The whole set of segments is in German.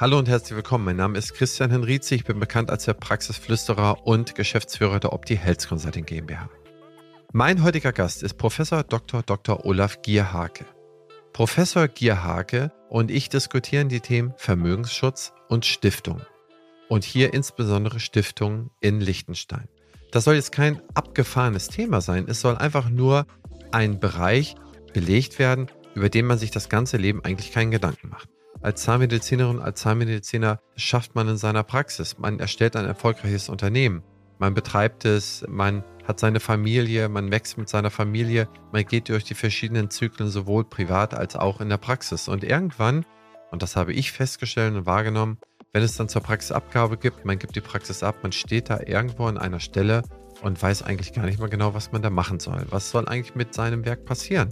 Hallo und herzlich willkommen. Mein Name ist Christian Henrizi. Ich bin bekannt als der Praxisflüsterer und Geschäftsführer der Opti Health Consulting GmbH. Mein heutiger Gast ist Professor Dr. Dr. Olaf Gierhake. Professor Gierhake und ich diskutieren die Themen Vermögensschutz und Stiftung. Und hier insbesondere Stiftungen in Liechtenstein. Das soll jetzt kein abgefahrenes Thema sein. Es soll einfach nur ein Bereich belegt werden, über den man sich das ganze Leben eigentlich keinen Gedanken macht. Als Zahnmedizinerin, als Zahnmediziner schafft man in seiner Praxis. Man erstellt ein erfolgreiches Unternehmen. Man betreibt es, man hat seine Familie, man wächst mit seiner Familie, man geht durch die verschiedenen Zyklen sowohl privat als auch in der Praxis. Und irgendwann, und das habe ich festgestellt und wahrgenommen, wenn es dann zur Praxisabgabe gibt, man gibt die Praxis ab, man steht da irgendwo an einer Stelle und weiß eigentlich gar nicht mehr genau, was man da machen soll. Was soll eigentlich mit seinem Werk passieren?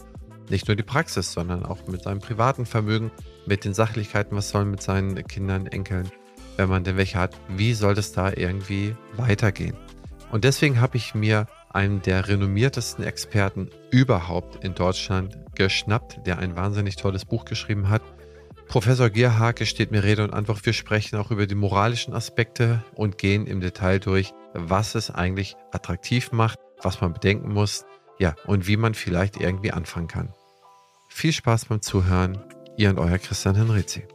Nicht nur die Praxis, sondern auch mit seinem privaten Vermögen, mit den Sachlichkeiten, was soll mit seinen Kindern, Enkeln, wenn man denn welche hat, wie soll das da irgendwie weitergehen? Und deswegen habe ich mir einen der renommiertesten Experten überhaupt in Deutschland geschnappt, der ein wahnsinnig tolles Buch geschrieben hat. Professor Gerhake steht mir Rede und Antwort. Wir sprechen auch über die moralischen Aspekte und gehen im Detail durch, was es eigentlich attraktiv macht, was man bedenken muss, ja, und wie man vielleicht irgendwie anfangen kann. Viel Spaß beim Zuhören. Ihr und euer Christian Henrizi.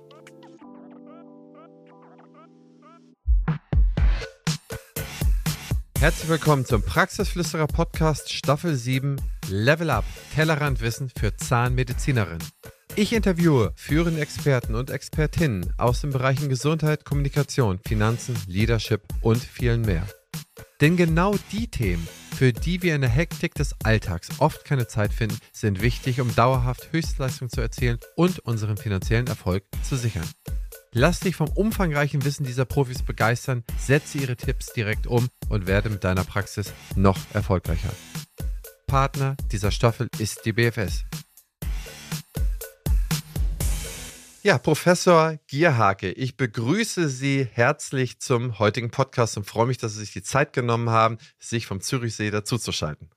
Herzlich willkommen zum Praxisflüsterer Podcast Staffel 7 Level Up Tellerrandwissen für Zahnmedizinerinnen. Ich interviewe führende Experten und Expertinnen aus den Bereichen Gesundheit, Kommunikation, Finanzen, Leadership und vielen mehr. Denn genau die Themen, für die wir in der Hektik des Alltags oft keine Zeit finden, sind wichtig, um dauerhaft Höchstleistung zu erzielen und unseren finanziellen Erfolg zu sichern. Lass dich vom umfangreichen Wissen dieser Profis begeistern, setze ihre Tipps direkt um und werde mit deiner Praxis noch erfolgreicher. Partner dieser Staffel ist die BFS. Ja, Professor Gierhake, ich begrüße Sie herzlich zum heutigen Podcast und freue mich, dass Sie sich die Zeit genommen haben, sich vom Zürichsee dazuzuschalten.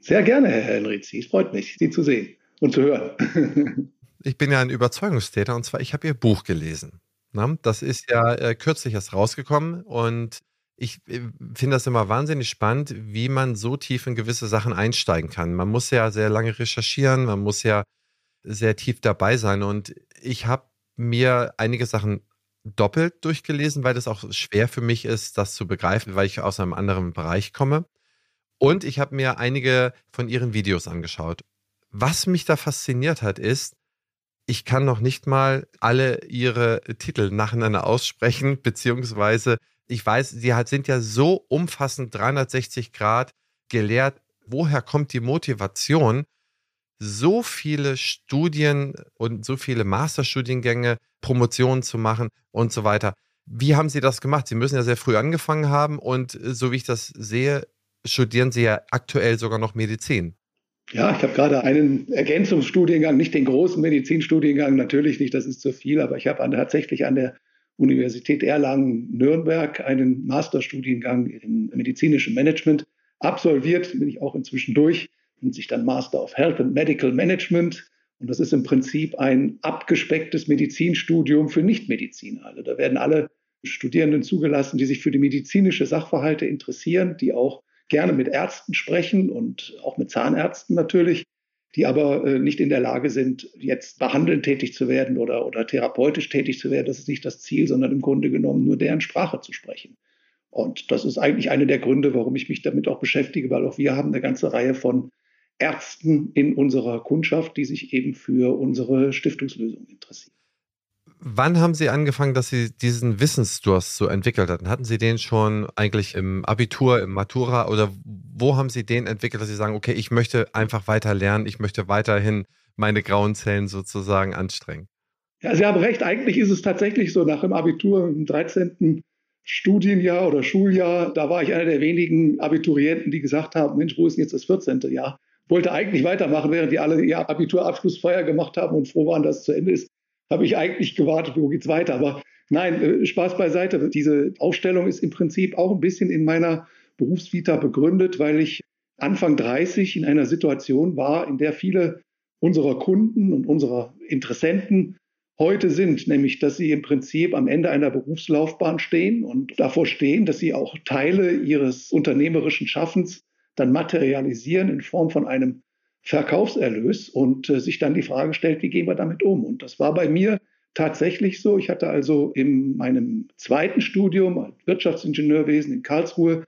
Sehr gerne, Herr Henrizi. Es freut mich, Sie zu sehen und zu hören. ich bin ja ein Überzeugungstäter und zwar, ich habe Ihr Buch gelesen. Das ist ja äh, kürzlich erst rausgekommen und ich äh, finde das immer wahnsinnig spannend, wie man so tief in gewisse Sachen einsteigen kann. Man muss ja sehr lange recherchieren, man muss ja sehr tief dabei sein und ich habe mir einige Sachen doppelt durchgelesen, weil das auch schwer für mich ist, das zu begreifen, weil ich aus einem anderen Bereich komme. Und ich habe mir einige von ihren Videos angeschaut. Was mich da fasziniert hat, ist, ich kann noch nicht mal alle ihre Titel nacheinander aussprechen, beziehungsweise ich weiß, sie sind ja so umfassend 360 Grad gelehrt. Woher kommt die Motivation, so viele Studien und so viele Masterstudiengänge, Promotionen zu machen und so weiter. Wie haben Sie das gemacht? Sie müssen ja sehr früh angefangen haben und äh, so wie ich das sehe, studieren Sie ja aktuell sogar noch Medizin. Ja, ich habe gerade einen Ergänzungsstudiengang, nicht den großen Medizinstudiengang, natürlich nicht, das ist zu viel, aber ich habe tatsächlich an der Universität Erlangen-Nürnberg einen Masterstudiengang in medizinischem Management absolviert, bin ich auch inzwischen durch nennt sich dann Master of Health and Medical Management. Und das ist im Prinzip ein abgespecktes Medizinstudium für Nichtmediziner. Also da werden alle Studierenden zugelassen, die sich für die medizinische Sachverhalte interessieren, die auch gerne mit Ärzten sprechen und auch mit Zahnärzten natürlich, die aber äh, nicht in der Lage sind, jetzt behandelnd tätig zu werden oder, oder therapeutisch tätig zu werden. Das ist nicht das Ziel, sondern im Grunde genommen nur deren Sprache zu sprechen. Und das ist eigentlich einer der Gründe, warum ich mich damit auch beschäftige, weil auch wir haben eine ganze Reihe von Ärzten in unserer Kundschaft, die sich eben für unsere Stiftungslösung interessieren. Wann haben Sie angefangen, dass Sie diesen Wissensdurst so entwickelt hatten? Hatten Sie den schon eigentlich im Abitur, im Matura oder wo haben Sie den entwickelt, dass Sie sagen, okay, ich möchte einfach weiter lernen, ich möchte weiterhin meine grauen Zellen sozusagen anstrengen? Ja, Sie haben recht. Eigentlich ist es tatsächlich so, nach dem Abitur im 13. Studienjahr oder Schuljahr, da war ich einer der wenigen Abiturienten, die gesagt haben, Mensch, wo ist denn jetzt das 14. Jahr? Wollte eigentlich weitermachen, während die alle ihr Abiturabschlussfeier gemacht haben und froh waren, dass es zu Ende ist, habe ich eigentlich gewartet, wo geht's weiter. Aber nein, äh, Spaß beiseite. Diese Ausstellung ist im Prinzip auch ein bisschen in meiner Berufsvita begründet, weil ich Anfang 30 in einer Situation war, in der viele unserer Kunden und unserer Interessenten heute sind, nämlich dass sie im Prinzip am Ende einer Berufslaufbahn stehen und davor stehen, dass sie auch Teile ihres unternehmerischen Schaffens dann materialisieren in Form von einem Verkaufserlös und äh, sich dann die Frage stellt, wie gehen wir damit um? Und das war bei mir tatsächlich so. Ich hatte also in meinem zweiten Studium Wirtschaftsingenieurwesen in Karlsruhe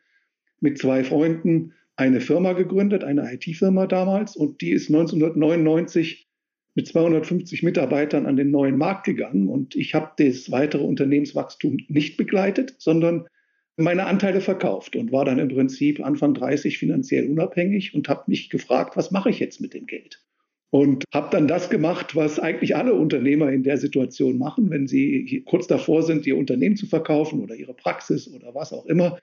mit zwei Freunden eine Firma gegründet, eine IT-Firma damals, und die ist 1999 mit 250 Mitarbeitern an den neuen Markt gegangen. Und ich habe das weitere Unternehmenswachstum nicht begleitet, sondern meine Anteile verkauft und war dann im Prinzip Anfang 30 finanziell unabhängig und habe mich gefragt, was mache ich jetzt mit dem Geld? Und habe dann das gemacht, was eigentlich alle Unternehmer in der Situation machen, wenn sie kurz davor sind, ihr Unternehmen zu verkaufen oder ihre Praxis oder was auch immer.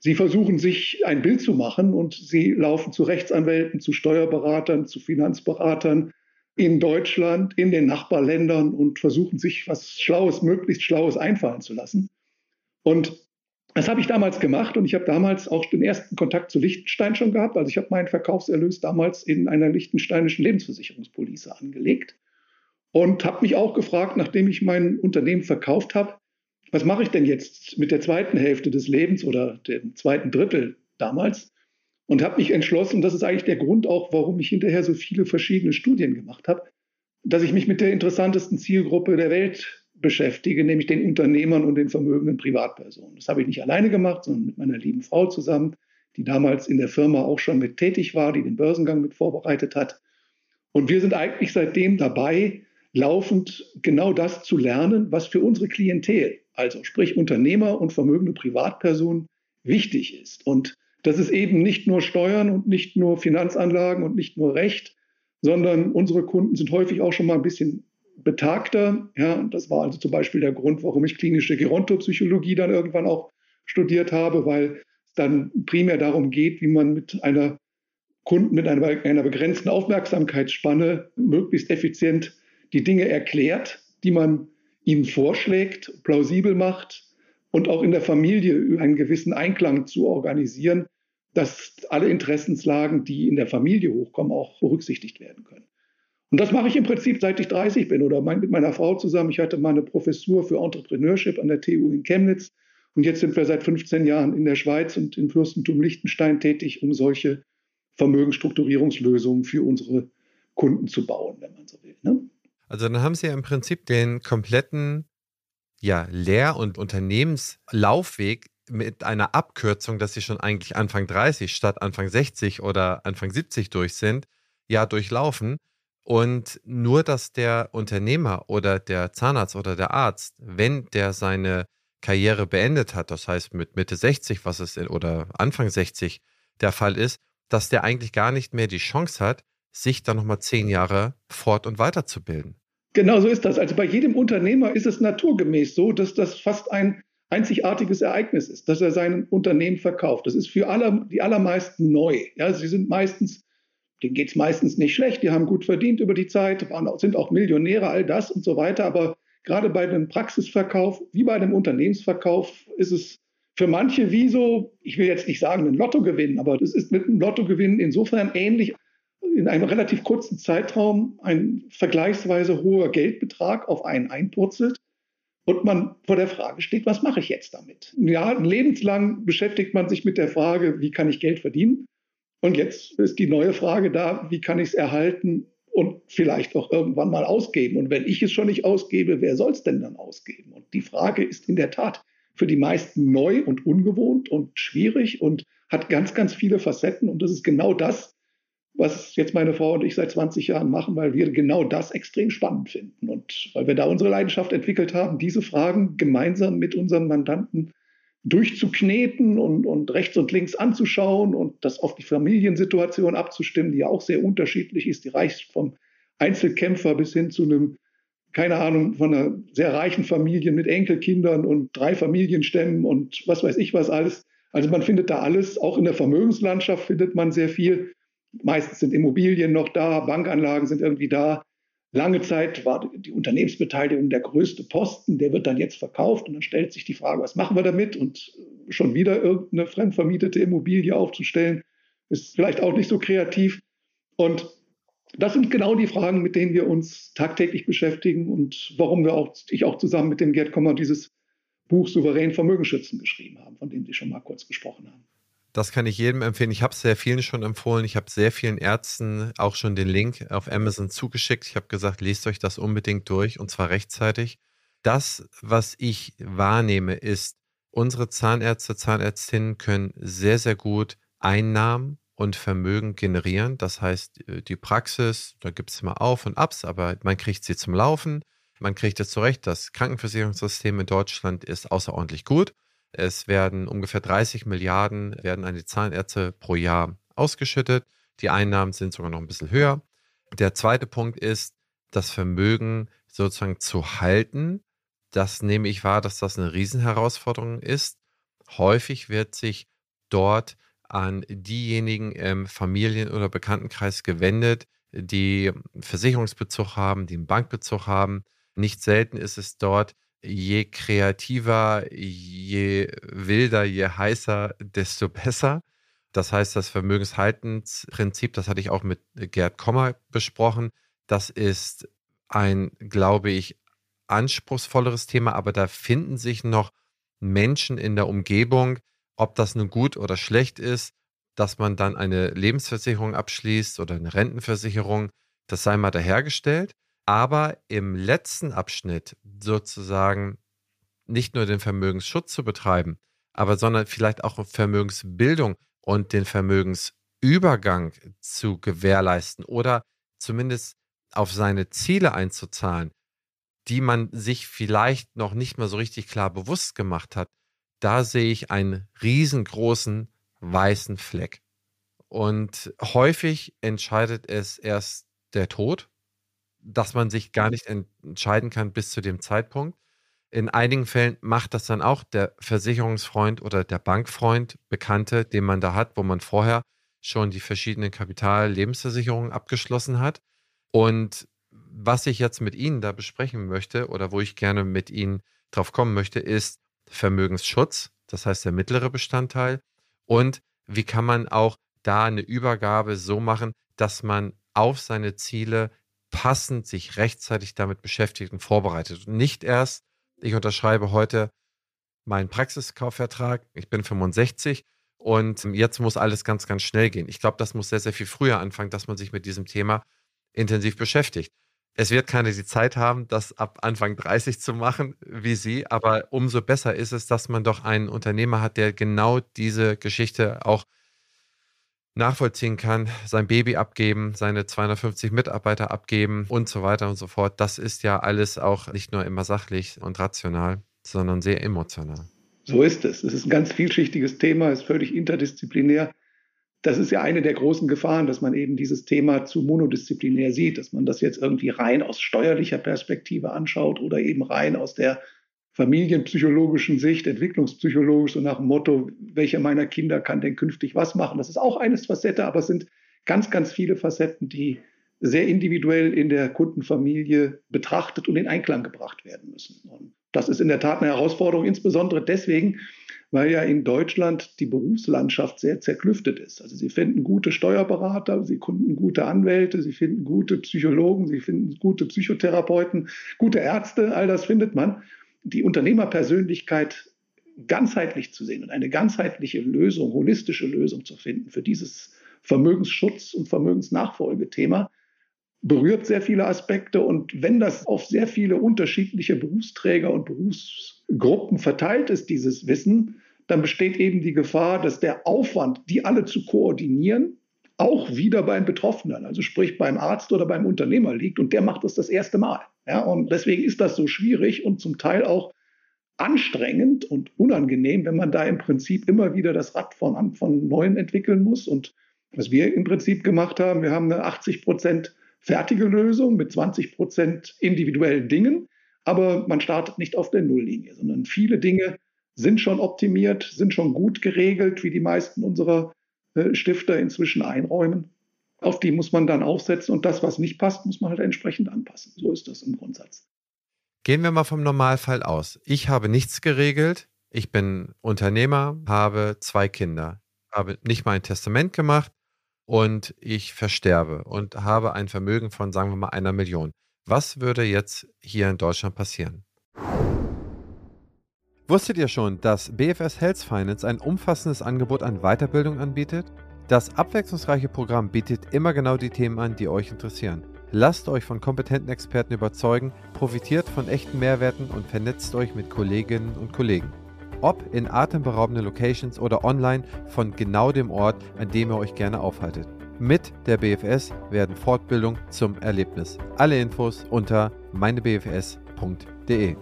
Sie versuchen sich ein Bild zu machen und sie laufen zu Rechtsanwälten, zu Steuerberatern, zu Finanzberatern in Deutschland, in den Nachbarländern und versuchen sich was Schlaues, möglichst Schlaues einfallen zu lassen. Und das habe ich damals gemacht und ich habe damals auch den ersten Kontakt zu Liechtenstein schon gehabt. Also ich habe meinen Verkaufserlös damals in einer liechtensteinischen Lebensversicherungspolice angelegt und habe mich auch gefragt, nachdem ich mein Unternehmen verkauft habe, was mache ich denn jetzt mit der zweiten Hälfte des Lebens oder dem zweiten Drittel damals? Und habe mich entschlossen, das ist eigentlich der Grund auch, warum ich hinterher so viele verschiedene Studien gemacht habe, dass ich mich mit der interessantesten Zielgruppe der Welt beschäftige, nämlich den Unternehmern und den vermögenden Privatpersonen. Das habe ich nicht alleine gemacht, sondern mit meiner lieben Frau zusammen, die damals in der Firma auch schon mit tätig war, die den Börsengang mit vorbereitet hat. Und wir sind eigentlich seitdem dabei, laufend genau das zu lernen, was für unsere Klientel, also sprich Unternehmer und vermögende Privatpersonen, wichtig ist. Und das ist eben nicht nur Steuern und nicht nur Finanzanlagen und nicht nur Recht, sondern unsere Kunden sind häufig auch schon mal ein bisschen betagter. Ja, das war also zum Beispiel der Grund, warum ich klinische Gerontopsychologie dann irgendwann auch studiert habe, weil es dann primär darum geht, wie man mit einer Kunden mit einer, einer begrenzten Aufmerksamkeitsspanne möglichst effizient die Dinge erklärt, die man ihnen vorschlägt, plausibel macht und auch in der Familie einen gewissen Einklang zu organisieren, dass alle Interessenslagen, die in der Familie hochkommen, auch berücksichtigt werden können. Und das mache ich im Prinzip, seit ich 30 bin oder mein, mit meiner Frau zusammen. Ich hatte mal eine Professur für Entrepreneurship an der TU in Chemnitz. Und jetzt sind wir seit 15 Jahren in der Schweiz und im Fürstentum Liechtenstein tätig, um solche Vermögensstrukturierungslösungen für unsere Kunden zu bauen, wenn man so will. Ne? Also dann haben Sie ja im Prinzip den kompletten ja, Lehr- und Unternehmenslaufweg mit einer Abkürzung, dass Sie schon eigentlich Anfang 30 statt Anfang 60 oder Anfang 70 durch sind, ja durchlaufen. Und nur, dass der Unternehmer oder der Zahnarzt oder der Arzt, wenn der seine Karriere beendet hat, das heißt mit Mitte 60, was es in, oder Anfang 60 der Fall ist, dass der eigentlich gar nicht mehr die Chance hat, sich dann nochmal zehn Jahre fort- und weiterzubilden. Genau so ist das. Also bei jedem Unternehmer ist es naturgemäß so, dass das fast ein einzigartiges Ereignis ist, dass er sein Unternehmen verkauft. Das ist für alle, die allermeisten neu. Ja, sie sind meistens denen geht es meistens nicht schlecht, die haben gut verdient über die Zeit, waren, sind auch Millionäre, all das und so weiter. Aber gerade bei dem Praxisverkauf, wie bei dem Unternehmensverkauf, ist es für manche wie so, ich will jetzt nicht sagen ein Lottogewinn, aber das ist mit einem Lottogewinn insofern ähnlich. In einem relativ kurzen Zeitraum ein vergleichsweise hoher Geldbetrag auf einen einpurzelt und man vor der Frage steht, was mache ich jetzt damit? Ja, lebenslang beschäftigt man sich mit der Frage, wie kann ich Geld verdienen? Und jetzt ist die neue Frage da, wie kann ich es erhalten und vielleicht auch irgendwann mal ausgeben? Und wenn ich es schon nicht ausgebe, wer soll es denn dann ausgeben? Und die Frage ist in der Tat für die meisten neu und ungewohnt und schwierig und hat ganz, ganz viele Facetten. Und das ist genau das, was jetzt meine Frau und ich seit 20 Jahren machen, weil wir genau das extrem spannend finden und weil wir da unsere Leidenschaft entwickelt haben, diese Fragen gemeinsam mit unseren Mandanten durchzukneten und, und rechts und links anzuschauen und das auf die Familiensituation abzustimmen, die ja auch sehr unterschiedlich ist. Die reicht vom Einzelkämpfer bis hin zu einem, keine Ahnung, von einer sehr reichen Familie mit Enkelkindern und drei Familienstämmen und was weiß ich was alles. Also man findet da alles, auch in der Vermögenslandschaft findet man sehr viel. Meistens sind Immobilien noch da, Bankanlagen sind irgendwie da. Lange Zeit war die Unternehmensbeteiligung der größte Posten, der wird dann jetzt verkauft und dann stellt sich die Frage, was machen wir damit? Und schon wieder irgendeine fremdvermietete Immobilie aufzustellen, ist vielleicht auch nicht so kreativ. Und Das sind genau die Fragen, mit denen wir uns tagtäglich beschäftigen und warum wir auch, ich auch zusammen mit dem Gerd Kommer dieses Buch Souverän Vermögensschützen geschrieben haben, von dem Sie schon mal kurz gesprochen haben. Das kann ich jedem empfehlen. Ich habe es sehr vielen schon empfohlen. Ich habe sehr vielen Ärzten auch schon den Link auf Amazon zugeschickt. Ich habe gesagt, lest euch das unbedingt durch und zwar rechtzeitig. Das, was ich wahrnehme, ist, unsere Zahnärzte, Zahnärztinnen können sehr, sehr gut Einnahmen und Vermögen generieren. Das heißt, äh, die Praxis, da gibt es immer Auf und Abs, aber man kriegt sie zum Laufen. Man kriegt es zurecht. Das Krankenversicherungssystem in Deutschland ist außerordentlich gut. Es werden ungefähr 30 Milliarden werden an die Zahnärzte pro Jahr ausgeschüttet. Die Einnahmen sind sogar noch ein bisschen höher. Der zweite Punkt ist, das Vermögen sozusagen zu halten. Das nehme ich wahr, dass das eine Riesenherausforderung ist. Häufig wird sich dort an diejenigen im Familien- oder Bekanntenkreis gewendet, die Versicherungsbezug haben, die einen Bankbezug haben. Nicht selten ist es dort, je kreativer, je wilder, je heißer, desto besser. Das heißt, das Vermögenshaltensprinzip, das hatte ich auch mit Gerd Kommer besprochen, das ist ein, glaube ich, anspruchsvolleres Thema, aber da finden sich noch Menschen in der Umgebung, ob das nun gut oder schlecht ist, dass man dann eine Lebensversicherung abschließt oder eine Rentenversicherung, das sei mal dahergestellt. Aber im letzten Abschnitt sozusagen nicht nur den Vermögensschutz zu betreiben, aber sondern vielleicht auch Vermögensbildung und den Vermögensübergang zu gewährleisten oder zumindest auf seine Ziele einzuzahlen, die man sich vielleicht noch nicht mal so richtig klar bewusst gemacht hat, da sehe ich einen riesengroßen weißen Fleck. Und häufig entscheidet es erst der Tod, dass man sich gar nicht entscheiden kann bis zu dem Zeitpunkt. In einigen Fällen macht das dann auch der Versicherungsfreund oder der Bankfreund, Bekannte, den man da hat, wo man vorher schon die verschiedenen Kapital-Lebensversicherungen abgeschlossen hat. Und was ich jetzt mit Ihnen da besprechen möchte oder wo ich gerne mit Ihnen drauf kommen möchte, ist, Vermögensschutz, das heißt der mittlere Bestandteil. Und wie kann man auch da eine Übergabe so machen, dass man auf seine Ziele passend sich rechtzeitig damit beschäftigt und vorbereitet. Und nicht erst, ich unterschreibe heute meinen Praxiskaufvertrag, ich bin 65 und jetzt muss alles ganz, ganz schnell gehen. Ich glaube, das muss sehr, sehr viel früher anfangen, dass man sich mit diesem Thema intensiv beschäftigt. Es wird keiner die Zeit haben, das ab Anfang 30 zu machen wie Sie, aber umso besser ist es, dass man doch einen Unternehmer hat, der genau diese Geschichte auch nachvollziehen kann, sein Baby abgeben, seine 250 Mitarbeiter abgeben und so weiter und so fort. Das ist ja alles auch nicht nur immer sachlich und rational, sondern sehr emotional. So ist es. Es ist ein ganz vielschichtiges Thema, ist völlig interdisziplinär das ist ja eine der großen Gefahren, dass man eben dieses Thema zu monodisziplinär sieht, dass man das jetzt irgendwie rein aus steuerlicher Perspektive anschaut oder eben rein aus der familienpsychologischen Sicht, entwicklungspsychologisch, so nach dem Motto, welcher meiner Kinder kann denn künftig was machen. Das ist auch eine Facette, aber es sind ganz, ganz viele Facetten, die sehr individuell in der Kundenfamilie betrachtet und in Einklang gebracht werden müssen. Und das ist in der Tat eine Herausforderung, insbesondere deswegen, weil ja in Deutschland die Berufslandschaft sehr zerklüftet ist. Also Sie finden gute Steuerberater, Sie finden gute Anwälte, Sie finden gute Psychologen, Sie finden gute Psychotherapeuten, gute Ärzte, all das findet man. Die Unternehmerpersönlichkeit ganzheitlich zu sehen und eine ganzheitliche Lösung, holistische Lösung zu finden für dieses Vermögensschutz- und Vermögensnachfolgethema, berührt sehr viele Aspekte. Und wenn das auf sehr viele unterschiedliche Berufsträger und Berufsgruppen verteilt ist, dieses Wissen, dann besteht eben die Gefahr, dass der Aufwand, die alle zu koordinieren, auch wieder beim Betroffenen, also sprich beim Arzt oder beim Unternehmer liegt und der macht das das erste Mal. Ja, und deswegen ist das so schwierig und zum Teil auch anstrengend und unangenehm, wenn man da im Prinzip immer wieder das Rad von, von neuem entwickeln muss. Und was wir im Prinzip gemacht haben, wir haben eine 80 Prozent fertige Lösung mit 20 Prozent individuellen Dingen, aber man startet nicht auf der Nulllinie, sondern viele Dinge sind schon optimiert, sind schon gut geregelt, wie die meisten unserer äh, Stifter inzwischen einräumen. Auf die muss man dann aufsetzen und das, was nicht passt, muss man halt entsprechend anpassen. So ist das im Grundsatz. Gehen wir mal vom Normalfall aus. Ich habe nichts geregelt. Ich bin Unternehmer, habe zwei Kinder, habe nicht mal ein Testament gemacht und ich versterbe und habe ein Vermögen von, sagen wir mal, einer Million. Was würde jetzt hier in Deutschland passieren? Wusstet ihr schon, dass BFS Health Finance ein umfassendes Angebot an Weiterbildung anbietet? Das abwechslungsreiche Programm bietet immer genau die Themen an, die euch interessieren. Lasst euch von kompetenten Experten überzeugen, profitiert von echten Mehrwerten und vernetzt euch mit Kolleginnen und Kollegen. Ob in atemberaubenden Locations oder online von genau dem Ort, an dem ihr euch gerne aufhaltet. Mit der BFS werden Fortbildung zum Erlebnis. Alle Infos unter meinebfs.de.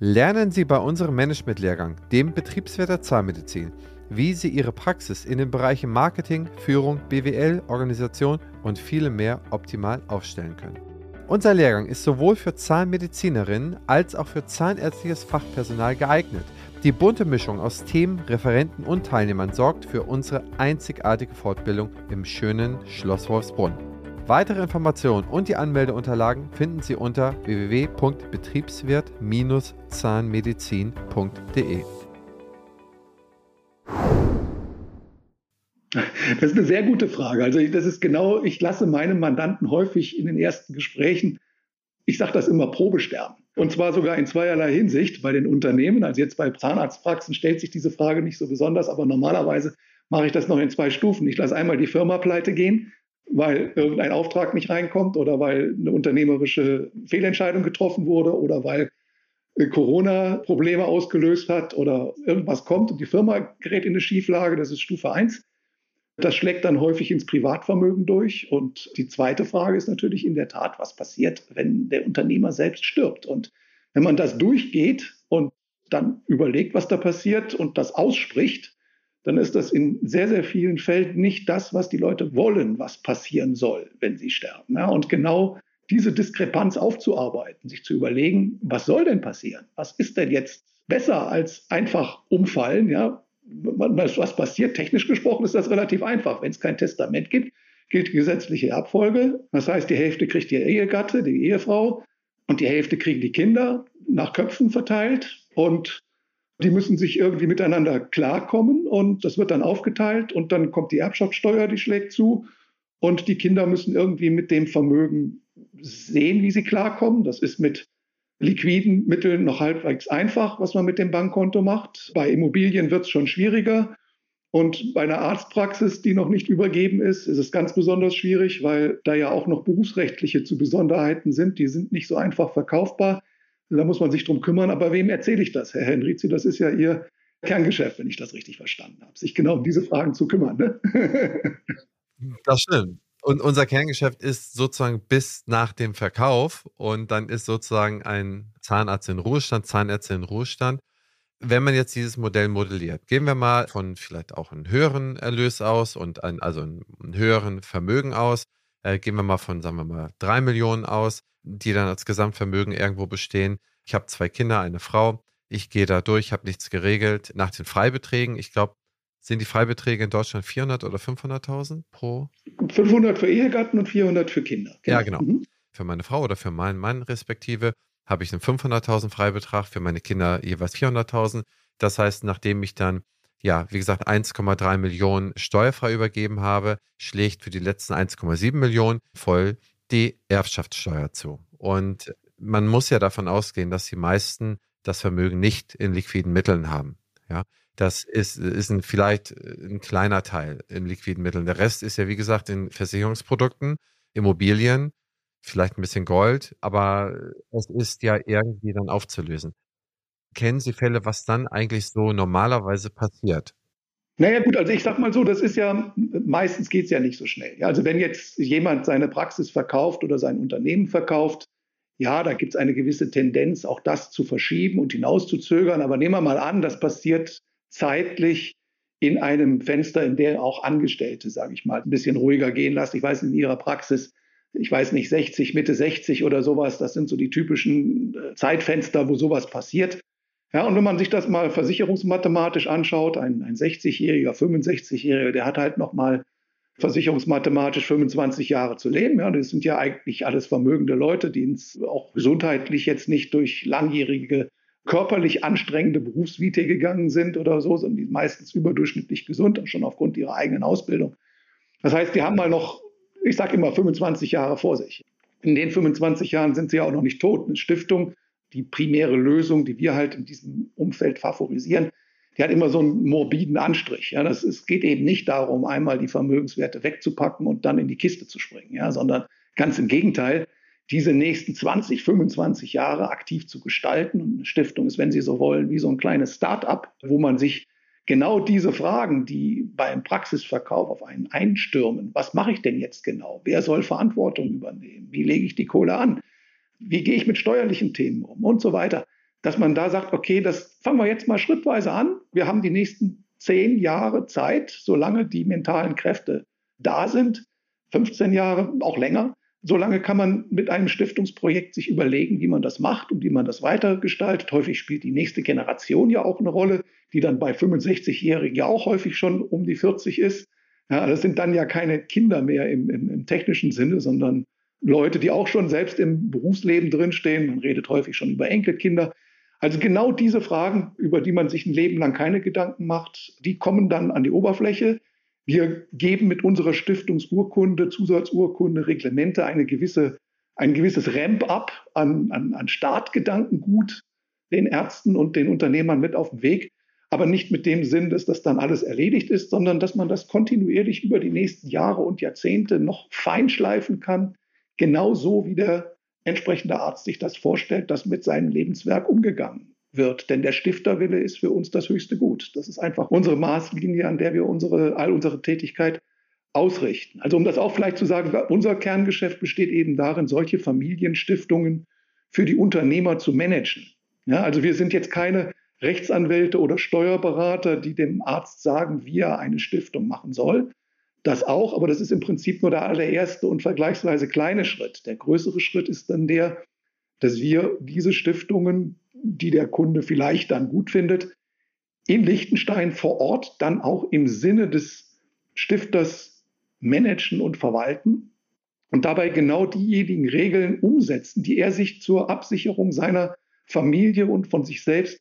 Lernen Sie bei unserem Management-Lehrgang, dem Betriebswirt der Zahnmedizin, wie Sie Ihre Praxis in den Bereichen Marketing, Führung, BWL, Organisation und viele mehr optimal aufstellen können. Unser Lehrgang ist sowohl für Zahnmedizinerinnen als auch für zahnärztliches Fachpersonal geeignet. Die bunte Mischung aus Themen, Referenten und Teilnehmern sorgt für unsere einzigartige Fortbildung im schönen Schloss Wolfsbrunn. Weitere Informationen und die Anmeldeunterlagen finden Sie unter www.betriebswirt-zahnmedizin.de. Das ist eine sehr gute Frage. Also das ist genau, ich lasse meine Mandanten häufig in den ersten Gesprächen, ich sage das immer, Probesterben. Und zwar sogar in zweierlei Hinsicht. Bei den Unternehmen, also jetzt bei Zahnarztpraxen stellt sich diese Frage nicht so besonders, aber normalerweise mache ich das noch in zwei Stufen. Ich lasse einmal die Firma pleite gehen weil irgendein Auftrag nicht reinkommt oder weil eine unternehmerische Fehlentscheidung getroffen wurde oder weil äh, Corona Probleme ausgelöst hat oder irgendwas kommt und die Firma gerät in eine Schieflage, das ist Stufe 1. Das schlägt dann häufig ins Privatvermögen durch. Und die zweite Frage ist natürlich in der Tat, was passiert, wenn der Unternehmer selbst stirbt. Und wenn man das durchgeht und dann überlegt, was da passiert und das ausspricht, dann ist das in sehr, sehr vielen Fällen nicht das, was die Leute wollen, was passieren soll, wenn sie sterben. Ja, und genau diese Diskrepanz aufzuarbeiten, sich zu überlegen, was soll denn passieren? Was ist denn jetzt besser als einfach umfallen? Ja, was passiert? Technisch gesprochen ist das relativ einfach. Wenn es kein Testament gibt, gilt die gesetzliche Erbfolge. Das heißt, die Hälfte kriegt die Ehegatte, die Ehefrau, und die Hälfte kriegen die Kinder nach Köpfen verteilt. Und die müssen sich irgendwie miteinander klarkommen und das wird dann aufgeteilt und dann kommt die Erbschaftssteuer, die schlägt zu und die Kinder müssen irgendwie mit dem Vermögen sehen, wie sie klarkommen. Das ist mit liquiden Mitteln noch halbwegs einfach, was man mit dem Bankkonto macht. Bei Immobilien wird es schon schwieriger. Und bei einer Arztpraxis, die noch nicht übergeben ist, ist es ganz besonders schwierig, weil da ja auch noch berufsrechtliche zu Besonderheiten sind. Die sind nicht so einfach verkaufbar. Da muss man sich drum kümmern. Aber wem erzähle ich das, Herr Henrizi? Das ist ja Ihr Kerngeschäft, wenn ich das richtig verstanden habe, sich genau um diese Fragen zu kümmern. Ne? das stimmt. Und unser Kerngeschäft ist sozusagen bis nach dem Verkauf und dann ist sozusagen ein Zahnarzt in Ruhestand, Zahnärztin in Ruhestand. Wenn man jetzt dieses Modell modelliert, gehen wir mal von vielleicht auch einem höheren Erlös aus und ein, also einem höheren Vermögen aus. Äh, gehen wir mal von, sagen wir mal, drei Millionen aus die dann als Gesamtvermögen irgendwo bestehen. Ich habe zwei Kinder, eine Frau. Ich gehe da durch, habe nichts geregelt. Nach den Freibeträgen, ich glaube, sind die Freibeträge in Deutschland 400 oder 500.000 pro? 500 für Ehegatten und 400 für Kinder. Genau. Ja, genau. Mhm. Für meine Frau oder für meinen Mann respektive habe ich einen 500.000 Freibetrag, für meine Kinder jeweils 400.000. Das heißt, nachdem ich dann, ja, wie gesagt, 1,3 Millionen steuerfrei übergeben habe, schlägt für die letzten 1,7 Millionen voll die Erbschaftssteuer zu. Und man muss ja davon ausgehen, dass die meisten das Vermögen nicht in liquiden Mitteln haben. Ja, das ist, ist ein, vielleicht ein kleiner Teil in liquiden Mitteln. Der Rest ist ja, wie gesagt, in Versicherungsprodukten, Immobilien, vielleicht ein bisschen Gold, aber es ist ja irgendwie dann aufzulösen. Kennen Sie Fälle, was dann eigentlich so normalerweise passiert? Naja gut, also ich sag mal so, das ist ja, meistens geht es ja nicht so schnell. Also wenn jetzt jemand seine Praxis verkauft oder sein Unternehmen verkauft, ja, da gibt es eine gewisse Tendenz, auch das zu verschieben und hinauszuzögern. Aber nehmen wir mal an, das passiert zeitlich in einem Fenster, in der auch Angestellte, sage ich mal, ein bisschen ruhiger gehen lassen. Ich weiß in ihrer Praxis, ich weiß nicht, 60, Mitte 60 oder sowas, das sind so die typischen äh, Zeitfenster, wo sowas passiert. Ja, und wenn man sich das mal versicherungsmathematisch anschaut, ein, ein 60-Jähriger, 65-Jähriger, der hat halt nochmal versicherungsmathematisch 25 Jahre zu leben. Ja, das sind ja eigentlich alles vermögende Leute, die auch gesundheitlich jetzt nicht durch langjährige körperlich anstrengende Berufsvite gegangen sind oder so, sind die meistens überdurchschnittlich gesund, schon aufgrund ihrer eigenen Ausbildung. Das heißt, die haben mal noch, ich sage immer, 25 Jahre vor sich. In den 25 Jahren sind sie ja auch noch nicht tot. Eine Stiftung, die primäre Lösung, die wir halt in diesem Umfeld favorisieren, die hat immer so einen morbiden Anstrich. Ja, das, es geht eben nicht darum, einmal die Vermögenswerte wegzupacken und dann in die Kiste zu springen, ja, sondern ganz im Gegenteil, diese nächsten 20, 25 Jahre aktiv zu gestalten. Und eine Stiftung ist, wenn Sie so wollen, wie so ein kleines Start-up, wo man sich genau diese Fragen, die beim Praxisverkauf auf einen einstürmen, was mache ich denn jetzt genau? Wer soll Verantwortung übernehmen? Wie lege ich die Kohle an? Wie gehe ich mit steuerlichen Themen um und so weiter? Dass man da sagt, okay, das fangen wir jetzt mal schrittweise an. Wir haben die nächsten zehn Jahre Zeit, solange die mentalen Kräfte da sind, 15 Jahre, auch länger, Solange kann man mit einem Stiftungsprojekt sich überlegen, wie man das macht und wie man das weitergestaltet. Häufig spielt die nächste Generation ja auch eine Rolle, die dann bei 65-Jährigen ja auch häufig schon um die 40 ist. Ja, das sind dann ja keine Kinder mehr im, im, im technischen Sinne, sondern Leute, die auch schon selbst im Berufsleben drinstehen. Man redet häufig schon über Enkelkinder. Also genau diese Fragen, über die man sich ein Leben lang keine Gedanken macht, die kommen dann an die Oberfläche. Wir geben mit unserer Stiftungsurkunde, Zusatzurkunde, Reglemente eine gewisse, ein gewisses Ramp-up an, an, an Startgedankengut den Ärzten und den Unternehmern mit auf den Weg. Aber nicht mit dem Sinn, dass das dann alles erledigt ist, sondern dass man das kontinuierlich über die nächsten Jahre und Jahrzehnte noch feinschleifen kann, genauso wie der entsprechende Arzt sich das vorstellt, dass mit seinem Lebenswerk umgegangen wird. Denn der Stifterwille ist für uns das höchste Gut. Das ist einfach unsere Maßlinie, an der wir unsere, all unsere Tätigkeit ausrichten. Also um das auch vielleicht zu sagen, unser Kerngeschäft besteht eben darin, solche Familienstiftungen für die Unternehmer zu managen. Ja, also wir sind jetzt keine Rechtsanwälte oder Steuerberater, die dem Arzt sagen, wie er eine Stiftung machen soll. Das auch, aber das ist im Prinzip nur der allererste und vergleichsweise kleine Schritt. Der größere Schritt ist dann der, dass wir diese Stiftungen die der Kunde vielleicht dann gut findet, in Liechtenstein vor Ort dann auch im Sinne des Stifters managen und verwalten und dabei genau diejenigen Regeln umsetzen, die er sich zur Absicherung seiner Familie und von sich selbst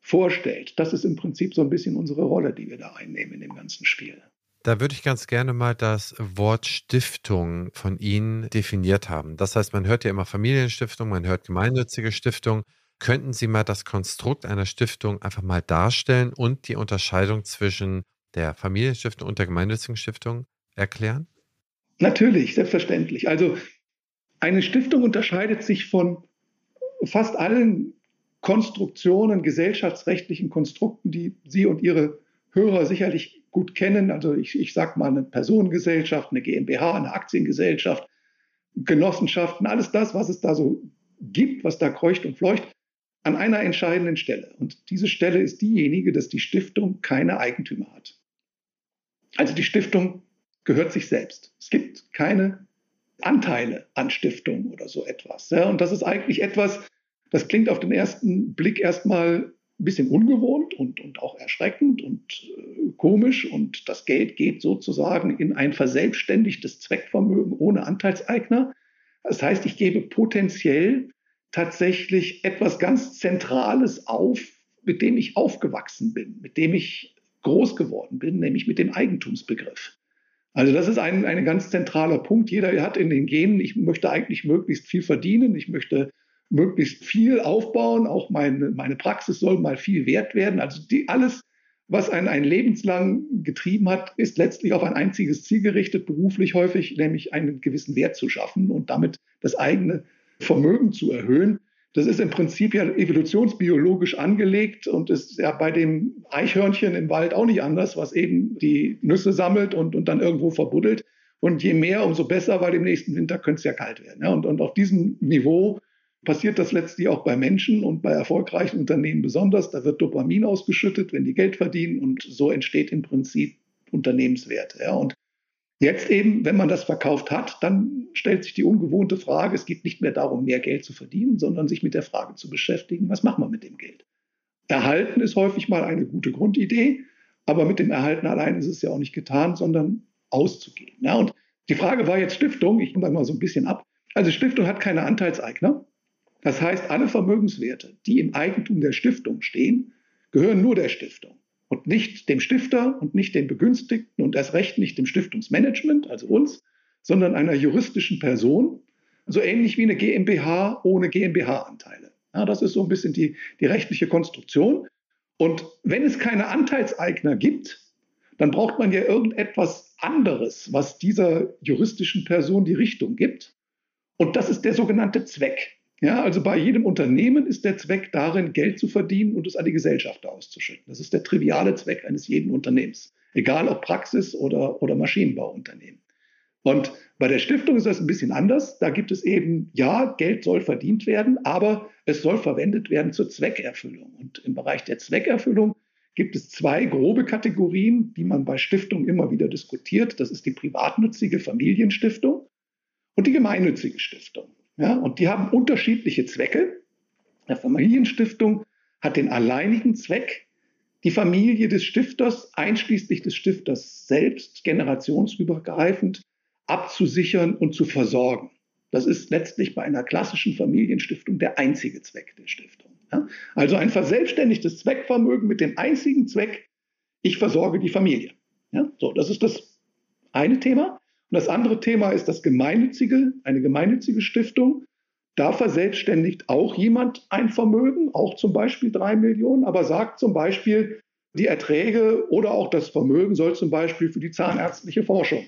vorstellt. Das ist im Prinzip so ein bisschen unsere Rolle, die wir da einnehmen in dem ganzen Spiel. Da würde ich ganz gerne mal das Wort Stiftung von Ihnen definiert haben. Das heißt, man hört ja immer Familienstiftung, man hört gemeinnützige Stiftung. Könnten Sie mal das Konstrukt einer Stiftung einfach mal darstellen und die Unterscheidung zwischen der Familienstiftung und der gemeinnützigen Stiftung erklären? Natürlich, selbstverständlich. Also eine Stiftung unterscheidet sich von fast allen Konstruktionen, gesellschaftsrechtlichen Konstrukten, die Sie und Ihre Hörer sicherlich gut kennen. Also ich, ich sage mal eine Personengesellschaft, eine GmbH, eine Aktiengesellschaft, Genossenschaften, alles das, was es da so gibt, was da kreucht und fleucht, an einer entscheidenden Stelle. Und diese Stelle ist diejenige, dass die Stiftung keine Eigentümer hat. Also die Stiftung gehört sich selbst. Es gibt keine Anteile an Stiftung oder so etwas. Ja, und das ist eigentlich etwas, das klingt auf den ersten Blick erstmal ein bisschen ungewohnt und, und auch erschreckend und äh, komisch. Und das Geld geht sozusagen in ein verselbstständigtes Zweckvermögen ohne Anteilseigner. Das heißt, ich gebe potenziell tatsächlich etwas ganz Zentrales auf, mit dem ich aufgewachsen bin, mit dem ich groß geworden bin, nämlich mit dem Eigentumsbegriff. Also das ist ein, ein ganz zentraler Punkt. Jeder hat in den Genen, ich möchte eigentlich möglichst viel verdienen, ich möchte möglichst viel aufbauen, auch meine, meine Praxis soll mal viel wert werden. Also die, alles, was einen, ein lebenslang getrieben hat, ist letztlich auf ein einziges Ziel gerichtet, beruflich häufig, nämlich einen gewissen Wert zu schaffen und damit das eigene Vermögen zu erhöhen. Das ist im Prinzip ja evolutionsbiologisch angelegt und ist ja bei dem Eichhörnchen im Wald auch nicht anders, was eben die Nüsse sammelt und, und dann irgendwo verbuddelt. Und je mehr, umso besser, weil im nächsten Winter könnte es ja kalt werden. Und, und auf diesem Niveau passiert das letztlich auch bei Menschen und bei erfolgreichen Unternehmen besonders. Da wird Dopamin ausgeschüttet, wenn die Geld verdienen und so entsteht im Prinzip Unternehmenswert. Ja, und Jetzt eben, wenn man das verkauft hat, dann stellt sich die ungewohnte Frage, es geht nicht mehr darum, mehr Geld zu verdienen, sondern sich mit der Frage zu beschäftigen, was machen wir mit dem Geld? Erhalten ist häufig mal eine gute Grundidee, aber mit dem Erhalten allein ist es ja auch nicht getan, sondern auszugehen. Ja, und die Frage war jetzt Stiftung, ich komme da mal so ein bisschen ab. Also Stiftung hat keine Anteilseigner. Das heißt, alle Vermögenswerte, die im Eigentum der Stiftung stehen, gehören nur der Stiftung und nicht dem Stifter und nicht den Begünstigten und erst recht nicht dem Stiftungsmanagement, also uns, sondern einer juristischen Person, so ähnlich wie eine GmbH ohne GmbH-Anteile. Ja, das ist so ein bisschen die, die rechtliche Konstruktion. Und wenn es keine Anteilseigner gibt, dann braucht man ja irgendetwas anderes, was dieser juristischen Person die Richtung gibt. Und das ist der sogenannte Zweck. Ja, also bei jedem Unternehmen ist der Zweck darin, Geld zu verdienen und es an die Gesellschaft auszuschütten. Das ist der triviale Zweck eines jeden Unternehmens, egal ob Praxis oder, oder Maschinenbauunternehmen. Und bei der Stiftung ist das ein bisschen anders. Da gibt es eben, ja, Geld soll verdient werden, aber es soll verwendet werden zur Zweckerfüllung. Und im Bereich der Zweckerfüllung gibt es zwei grobe Kategorien, die man bei Stiftungen immer wieder diskutiert. Das ist die privatnutzige Familienstiftung und die gemeinnützige Stiftung. Ja, und die haben unterschiedliche Zwecke. Eine Familienstiftung hat den alleinigen Zweck, die Familie des Stifters, einschließlich des Stifters selbst, generationsübergreifend abzusichern und zu versorgen. Das ist letztlich bei einer klassischen Familienstiftung der einzige Zweck der Stiftung. Ja? Also ein verselbstständigtes Zweckvermögen mit dem einzigen Zweck, ich versorge die Familie. Ja? So, das ist das eine Thema. Und das andere Thema ist das Gemeinnützige, eine gemeinnützige Stiftung. Da verselbstständigt auch jemand ein Vermögen, auch zum Beispiel drei Millionen, aber sagt zum Beispiel, die Erträge oder auch das Vermögen soll zum Beispiel für die zahnärztliche Forschung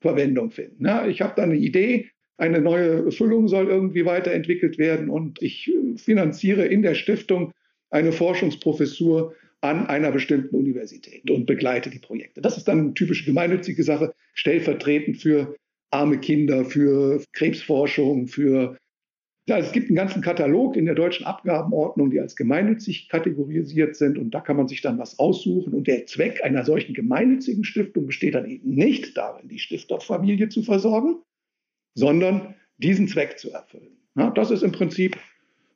Verwendung finden. Ja, ich habe da eine Idee, eine neue Füllung soll irgendwie weiterentwickelt werden und ich finanziere in der Stiftung eine Forschungsprofessur an einer bestimmten Universität und begleite die Projekte. Das ist dann eine typische gemeinnützige Sache, stellvertretend für arme Kinder, für Krebsforschung, für ja, es gibt einen ganzen Katalog in der deutschen Abgabenordnung, die als gemeinnützig kategorisiert sind und da kann man sich dann was aussuchen. Und der Zweck einer solchen gemeinnützigen Stiftung besteht dann eben nicht darin, die Stifterfamilie zu versorgen, sondern diesen Zweck zu erfüllen. Ja, das ist im Prinzip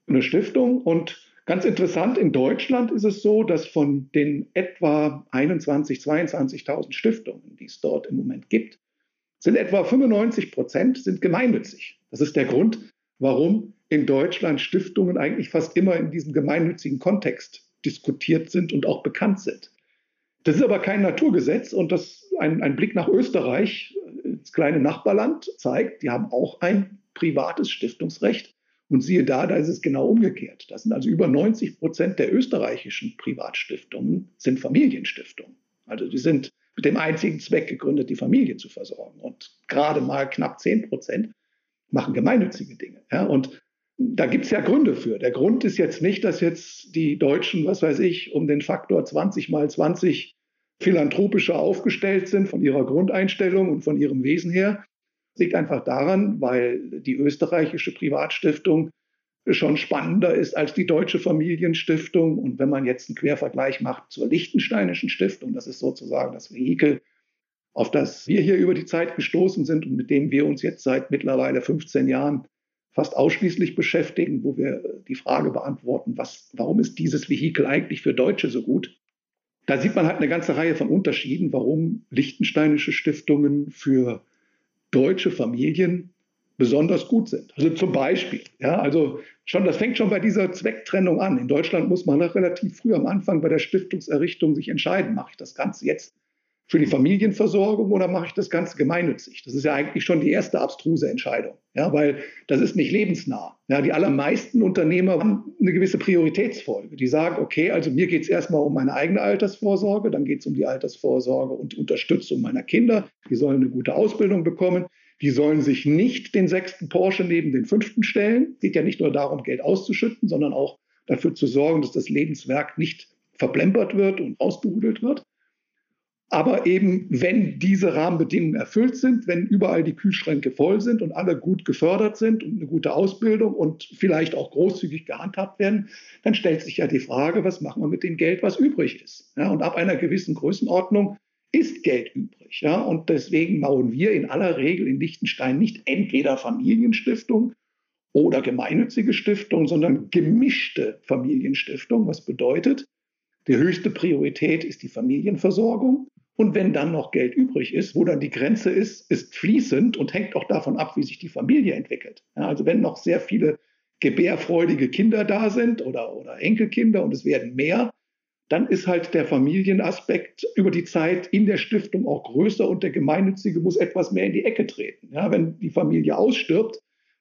eine Stiftung und Ganz interessant, in Deutschland ist es so, dass von den etwa 21.000, 22.000 Stiftungen, die es dort im Moment gibt, sind etwa 95 Prozent sind gemeinnützig. Das ist der Grund, warum in Deutschland Stiftungen eigentlich fast immer in diesem gemeinnützigen Kontext diskutiert sind und auch bekannt sind. Das ist aber kein Naturgesetz und das ein, ein Blick nach Österreich, ins kleine Nachbarland, zeigt, die haben auch ein privates Stiftungsrecht und siehe da, da ist es genau umgekehrt. Das sind also über 90 Prozent der österreichischen Privatstiftungen sind Familienstiftungen. Also die sind mit dem einzigen Zweck gegründet, die Familie zu versorgen. Und gerade mal knapp 10 Prozent machen gemeinnützige Dinge. Ja, und da gibt es ja Gründe für. Der Grund ist jetzt nicht, dass jetzt die Deutschen, was weiß ich, um den Faktor 20 mal 20 philanthropischer aufgestellt sind von ihrer Grundeinstellung und von ihrem Wesen her, liegt einfach daran, weil die österreichische Privatstiftung schon spannender ist als die deutsche Familienstiftung. Und wenn man jetzt einen Quervergleich macht zur liechtensteinischen Stiftung, das ist sozusagen das Vehikel, auf das wir hier über die Zeit gestoßen sind und mit dem wir uns jetzt seit mittlerweile 15 Jahren fast ausschließlich beschäftigen, wo wir die Frage beantworten, was, warum ist dieses Vehikel eigentlich für Deutsche so gut? Da sieht man halt eine ganze Reihe von Unterschieden, warum liechtensteinische Stiftungen für deutsche Familien besonders gut sind. Also zum Beispiel, ja, also schon, das fängt schon bei dieser Zwecktrennung an. In Deutschland muss man relativ früh am Anfang bei der Stiftungserrichtung sich entscheiden, mache ich das Ganze jetzt für die Familienversorgung oder mache ich das Ganze gemeinnützig? Das ist ja eigentlich schon die erste abstruse Entscheidung, ja, weil das ist nicht lebensnah. Ja, die allermeisten Unternehmer haben eine gewisse Prioritätsfolge. Die sagen, okay, also mir geht es erstmal um meine eigene Altersvorsorge, dann geht es um die Altersvorsorge und Unterstützung meiner Kinder. Die sollen eine gute Ausbildung bekommen. Die sollen sich nicht den sechsten Porsche neben den fünften stellen. Es geht ja nicht nur darum, Geld auszuschütten, sondern auch dafür zu sorgen, dass das Lebenswerk nicht verplempert wird und ausbehudelt wird. Aber eben, wenn diese Rahmenbedingungen erfüllt sind, wenn überall die Kühlschränke voll sind und alle gut gefördert sind und eine gute Ausbildung und vielleicht auch großzügig gehandhabt werden, dann stellt sich ja die Frage, was machen wir mit dem Geld, was übrig ist? Ja, und ab einer gewissen Größenordnung ist Geld übrig. Ja, und deswegen bauen wir in aller Regel in Liechtenstein nicht entweder Familienstiftung oder gemeinnützige Stiftung, sondern gemischte Familienstiftung, was bedeutet, die höchste Priorität ist die Familienversorgung. Und wenn dann noch Geld übrig ist, wo dann die Grenze ist, ist fließend und hängt auch davon ab, wie sich die Familie entwickelt. Ja, also wenn noch sehr viele gebärfreudige Kinder da sind oder, oder Enkelkinder und es werden mehr, dann ist halt der Familienaspekt über die Zeit in der Stiftung auch größer und der Gemeinnützige muss etwas mehr in die Ecke treten. Ja, wenn die Familie ausstirbt,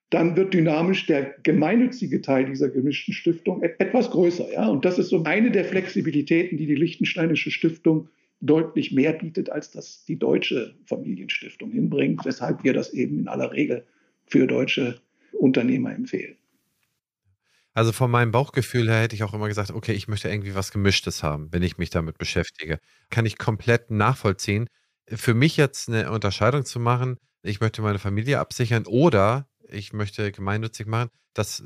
dann wird dynamisch der gemeinnützige Teil dieser gemischten Stiftung etwas größer. Ja? Und das ist so eine der Flexibilitäten, die die Liechtensteinische Stiftung deutlich mehr bietet, als das die deutsche Familienstiftung hinbringt, weshalb wir das eben in aller Regel für deutsche Unternehmer empfehlen. Also von meinem Bauchgefühl her hätte ich auch immer gesagt, okay, ich möchte irgendwie was Gemischtes haben, wenn ich mich damit beschäftige. Kann ich komplett nachvollziehen. Für mich jetzt eine Unterscheidung zu machen, ich möchte meine Familie absichern oder ich möchte gemeinnützig machen, das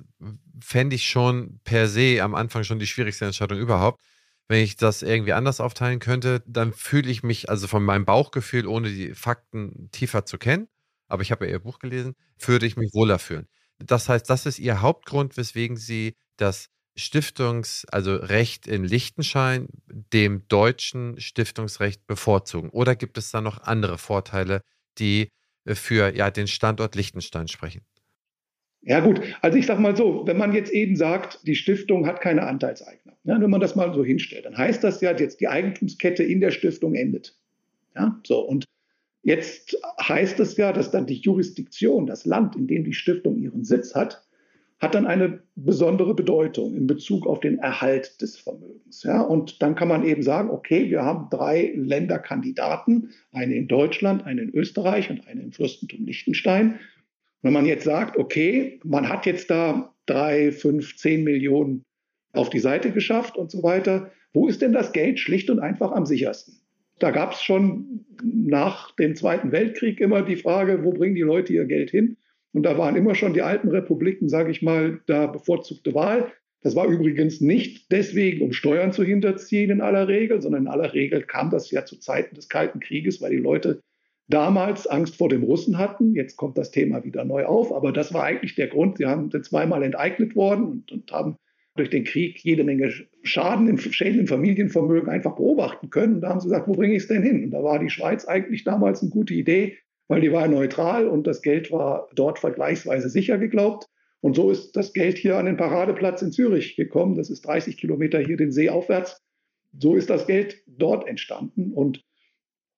fände ich schon per se am Anfang schon die schwierigste Entscheidung überhaupt. Wenn ich das irgendwie anders aufteilen könnte, dann fühle ich mich, also von meinem Bauchgefühl, ohne die Fakten tiefer zu kennen, aber ich habe ja Ihr Buch gelesen, würde ich mich wohler fühlen. Das heißt, das ist Ihr Hauptgrund, weswegen Sie das Stiftungs-, also Recht in Liechtenstein dem deutschen Stiftungsrecht bevorzugen. Oder gibt es da noch andere Vorteile, die äh, für ja, den Standort Liechtenstein sprechen? Ja gut, also ich sage mal so, wenn man jetzt eben sagt, die Stiftung hat keine Anteilseigner, ja, wenn man das mal so hinstellt, dann heißt das ja, jetzt die Eigentumskette in der Stiftung endet. Ja, so und Jetzt heißt es ja, dass dann die Jurisdiktion, das Land, in dem die Stiftung ihren Sitz hat, hat dann eine besondere Bedeutung in Bezug auf den Erhalt des Vermögens. Ja, und dann kann man eben sagen, okay, wir haben drei Länderkandidaten, eine in Deutschland, eine in Österreich und eine im Fürstentum Liechtenstein. Wenn man jetzt sagt, okay, man hat jetzt da drei, fünf, zehn Millionen auf die Seite geschafft und so weiter, wo ist denn das Geld schlicht und einfach am sichersten? Da gab es schon nach dem Zweiten Weltkrieg immer die Frage, wo bringen die Leute ihr Geld hin? Und da waren immer schon die alten Republiken, sage ich mal, da bevorzugte Wahl. Das war übrigens nicht deswegen, um Steuern zu hinterziehen in aller Regel, sondern in aller Regel kam das ja zu Zeiten des Kalten Krieges, weil die Leute damals Angst vor dem Russen hatten. Jetzt kommt das Thema wieder neu auf, aber das war eigentlich der Grund. Sie haben, sind zweimal enteignet worden und, und haben durch den Krieg jede Menge Schaden im, Schäden im Familienvermögen einfach beobachten können. da haben sie gesagt, wo bringe ich es denn hin? Und da war die Schweiz eigentlich damals eine gute Idee, weil die war neutral und das Geld war dort vergleichsweise sicher geglaubt. Und so ist das Geld hier an den Paradeplatz in Zürich gekommen. Das ist 30 Kilometer hier den See aufwärts. So ist das Geld dort entstanden. Und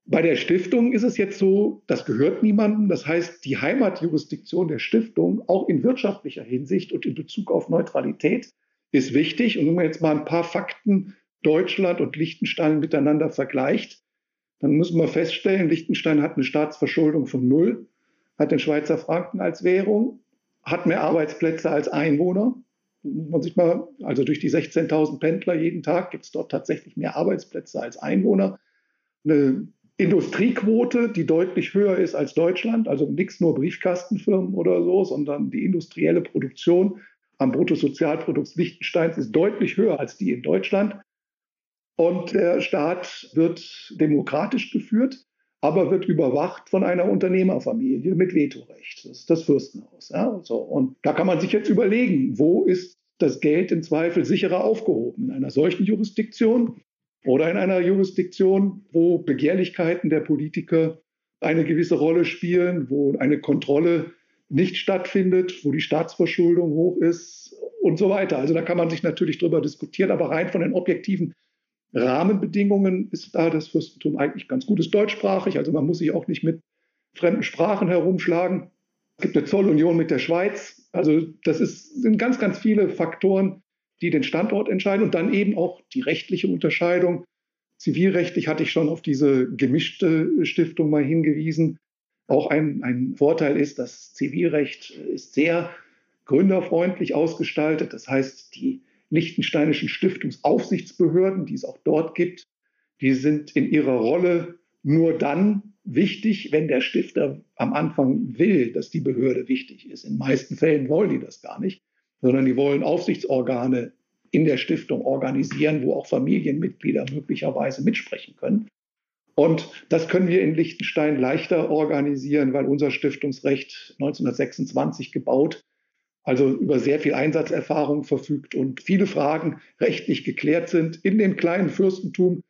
bei der Stiftung ist es jetzt so, das gehört niemandem. Das heißt, die Heimatjurisdiktion der Stiftung, auch in wirtschaftlicher Hinsicht und in Bezug auf Neutralität, ist wichtig. Und wenn man jetzt mal ein paar Fakten Deutschland und Liechtenstein miteinander vergleicht, dann muss man feststellen, Liechtenstein hat eine Staatsverschuldung von null, hat den Schweizer Franken als Währung, hat mehr Arbeitsplätze als Einwohner. Man sich mal, also durch die 16.000 Pendler jeden Tag gibt es dort tatsächlich mehr Arbeitsplätze als Einwohner. Eine Industriequote, die deutlich höher ist als Deutschland, also nichts nur Briefkastenfirmen oder so, sondern die industrielle Produktion am Bruttosozialprodukt Liechtensteins ist deutlich höher als die in Deutschland. Und der Staat wird demokratisch geführt, aber wird überwacht von einer Unternehmerfamilie mit Vetorecht. Das ist das Fürstenhaus. Ja? So, und da kann man sich jetzt überlegen, wo ist das Geld im Zweifel sicherer aufgehoben? In einer solchen Jurisdiktion oder in einer Jurisdiktion, wo Begehrlichkeiten der Politiker eine gewisse Rolle spielen, wo eine Kontrolle nicht stattfindet, wo die Staatsverschuldung hoch ist und so weiter. Also da kann man sich natürlich drüber diskutieren, aber rein von den objektiven Rahmenbedingungen ist da das Fürstentum eigentlich ganz gut. Ist deutschsprachig, also man muss sich auch nicht mit fremden Sprachen herumschlagen. Es gibt eine Zollunion mit der Schweiz. Also das ist, sind ganz, ganz viele Faktoren, die den Standort entscheiden und dann eben auch die rechtliche Unterscheidung. Zivilrechtlich hatte ich schon auf diese gemischte Stiftung mal hingewiesen. Auch ein, ein Vorteil ist, das Zivilrecht ist sehr gründerfreundlich ausgestaltet. Das heißt, die liechtensteinischen Stiftungsaufsichtsbehörden, die es auch dort gibt, die sind in ihrer Rolle nur dann wichtig, wenn der Stifter am Anfang will, dass die Behörde wichtig ist. In den meisten Fällen wollen die das gar nicht, sondern die wollen Aufsichtsorgane in der Stiftung organisieren, wo auch Familienmitglieder möglicherweise mitsprechen können. Und das können wir in Liechtenstein leichter organisieren, weil unser Stiftungsrecht 1926 gebaut, also über sehr viel Einsatzerfahrung verfügt und viele Fragen rechtlich geklärt sind. In dem kleinen Fürstentum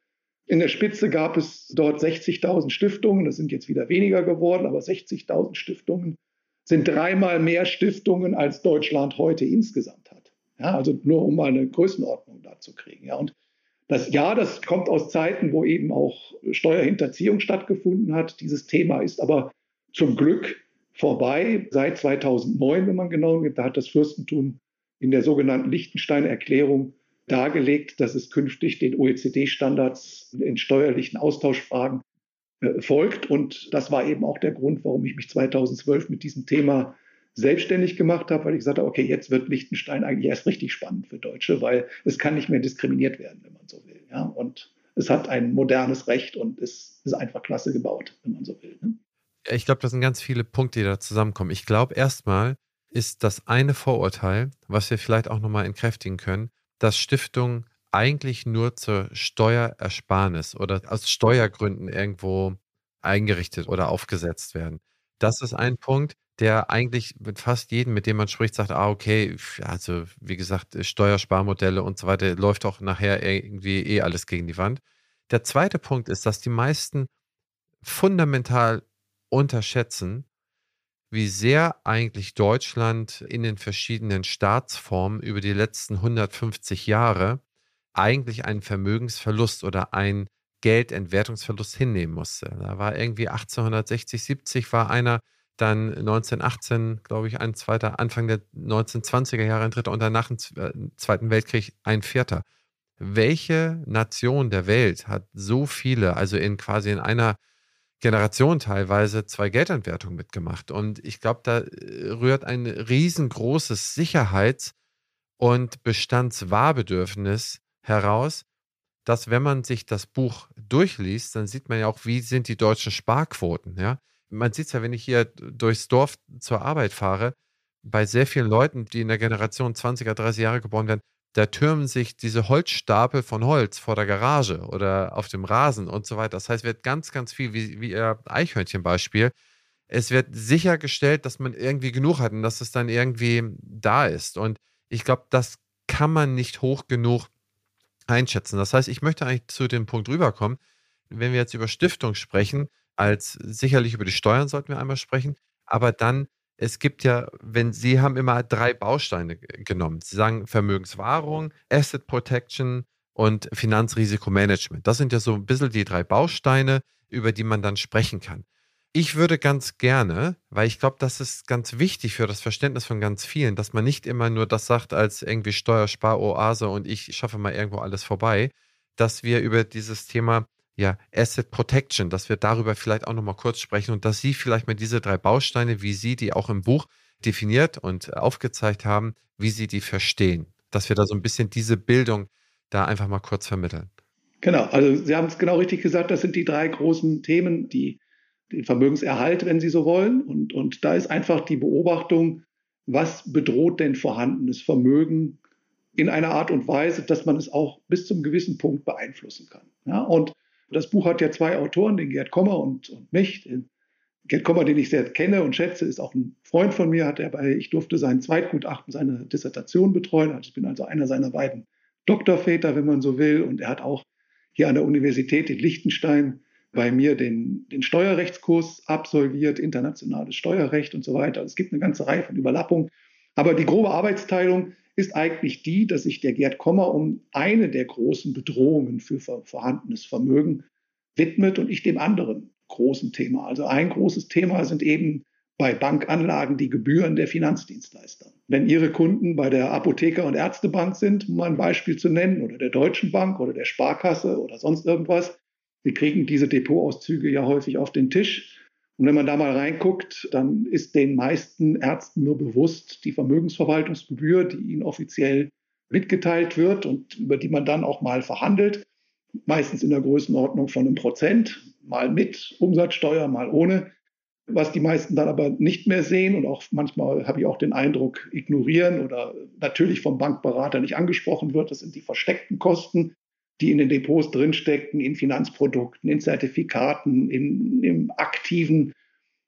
in der Spitze gab es dort 60.000 Stiftungen, das sind jetzt wieder weniger geworden, aber 60.000 Stiftungen sind dreimal mehr Stiftungen, als Deutschland heute insgesamt hat. Ja, also nur um mal eine Größenordnung da zu kriegen. Ja, und das ja, das kommt aus Zeiten, wo eben auch Steuerhinterziehung stattgefunden hat. Dieses Thema ist aber zum Glück vorbei. Seit 2009, wenn man genau nimmt, da hat das Fürstentum in der sogenannten Liechtensteiner Erklärung dargelegt, dass es künftig den OECD-Standards in steuerlichen Austauschfragen folgt. Und das war eben auch der Grund, warum ich mich 2012 mit diesem Thema selbstständig gemacht habe, weil ich gesagt habe, okay, jetzt wird Liechtenstein eigentlich erst richtig spannend für Deutsche, weil es kann nicht mehr diskriminiert werden, wenn man so will. Ja? Und es hat ein modernes Recht und es ist einfach klasse gebaut, wenn man so will. Ne? Ich glaube, das sind ganz viele Punkte, die da zusammenkommen. Ich glaube, erstmal ist das eine Vorurteil, was wir vielleicht auch nochmal entkräftigen können, dass Stiftungen eigentlich nur zur Steuerersparnis oder aus Steuergründen irgendwo eingerichtet oder aufgesetzt werden. Das ist ein Punkt, der eigentlich mit fast jedem, mit dem man spricht, sagt, ah, okay, also wie gesagt, Steuersparmodelle und so weiter, läuft auch nachher irgendwie eh alles gegen die Wand. Der zweite Punkt ist, dass die meisten fundamental unterschätzen, wie sehr eigentlich Deutschland in den verschiedenen Staatsformen über die letzten 150 Jahre eigentlich einen Vermögensverlust oder einen Geldentwertungsverlust hinnehmen musste. Da war irgendwie 1860, 70 war einer, dann 1918, glaube ich, ein zweiter, Anfang der 1920er Jahre ein dritter und danach im äh, Zweiten Weltkrieg ein vierter. Welche Nation der Welt hat so viele, also in quasi in einer Generation teilweise zwei Geldentwertungen mitgemacht? Und ich glaube, da äh, rührt ein riesengroßes Sicherheits- und Bestandswahrbedürfnis heraus, dass wenn man sich das Buch durchliest, dann sieht man ja auch, wie sind die deutschen Sparquoten. Ja? Man sieht es ja, wenn ich hier durchs Dorf zur Arbeit fahre, bei sehr vielen Leuten, die in der Generation 20er, 30 Jahre geboren werden, da türmen sich diese Holzstapel von Holz vor der Garage oder auf dem Rasen und so weiter. Das heißt, wird ganz, ganz viel, wie, wie Ihr Eichhörnchenbeispiel, es wird sichergestellt, dass man irgendwie genug hat und dass es dann irgendwie da ist. Und ich glaube, das kann man nicht hoch genug einschätzen. Das heißt, ich möchte eigentlich zu dem Punkt rüberkommen, wenn wir jetzt über Stiftung sprechen, als sicherlich über die Steuern sollten wir einmal sprechen, aber dann, es gibt ja, wenn Sie haben immer drei Bausteine genommen. Sie sagen Vermögenswahrung, Asset Protection und Finanzrisikomanagement. Das sind ja so ein bisschen die drei Bausteine, über die man dann sprechen kann. Ich würde ganz gerne, weil ich glaube, das ist ganz wichtig für das Verständnis von ganz vielen, dass man nicht immer nur das sagt als irgendwie Steuersparoase und ich schaffe mal irgendwo alles vorbei, dass wir über dieses Thema ja, Asset Protection, dass wir darüber vielleicht auch nochmal kurz sprechen und dass Sie vielleicht mal diese drei Bausteine, wie Sie die auch im Buch definiert und aufgezeigt haben, wie Sie die verstehen. Dass wir da so ein bisschen diese Bildung da einfach mal kurz vermitteln. Genau, also Sie haben es genau richtig gesagt, das sind die drei großen Themen, die den Vermögenserhalt, wenn Sie so wollen. Und, und da ist einfach die Beobachtung, was bedroht denn vorhandenes Vermögen in einer Art und Weise, dass man es auch bis zum gewissen Punkt beeinflussen kann. Ja, und das Buch hat ja zwei Autoren, den Gerd Kommer und, und mich. Den Gerd Kommer, den ich sehr kenne und schätze, ist auch ein Freund von mir, hat er bei, ich durfte sein Zweitgutachten, seine Dissertation betreuen. Also ich bin also einer seiner beiden Doktorväter, wenn man so will. Und er hat auch hier an der Universität in Liechtenstein bei mir den, den Steuerrechtskurs absolviert, internationales Steuerrecht und so weiter. Es gibt eine ganze Reihe von Überlappungen. Aber die grobe Arbeitsteilung ist eigentlich die, dass sich der Gerd Kommer um eine der großen Bedrohungen für vorhandenes Vermögen widmet und ich dem anderen großen Thema. Also ein großes Thema sind eben bei Bankanlagen die Gebühren der Finanzdienstleister. Wenn Ihre Kunden bei der Apotheker- und Ärztebank sind, um ein Beispiel zu nennen, oder der Deutschen Bank oder der Sparkasse oder sonst irgendwas, wir kriegen diese Depotauszüge ja häufig auf den Tisch. Und wenn man da mal reinguckt, dann ist den meisten Ärzten nur bewusst die Vermögensverwaltungsgebühr, die ihnen offiziell mitgeteilt wird und über die man dann auch mal verhandelt, meistens in der Größenordnung von einem Prozent, mal mit Umsatzsteuer, mal ohne. Was die meisten dann aber nicht mehr sehen und auch manchmal habe ich auch den Eindruck ignorieren oder natürlich vom Bankberater nicht angesprochen wird, das sind die versteckten Kosten, die in den Depots drinsteckten, in Finanzprodukten, in Zertifikaten, in, im aktiven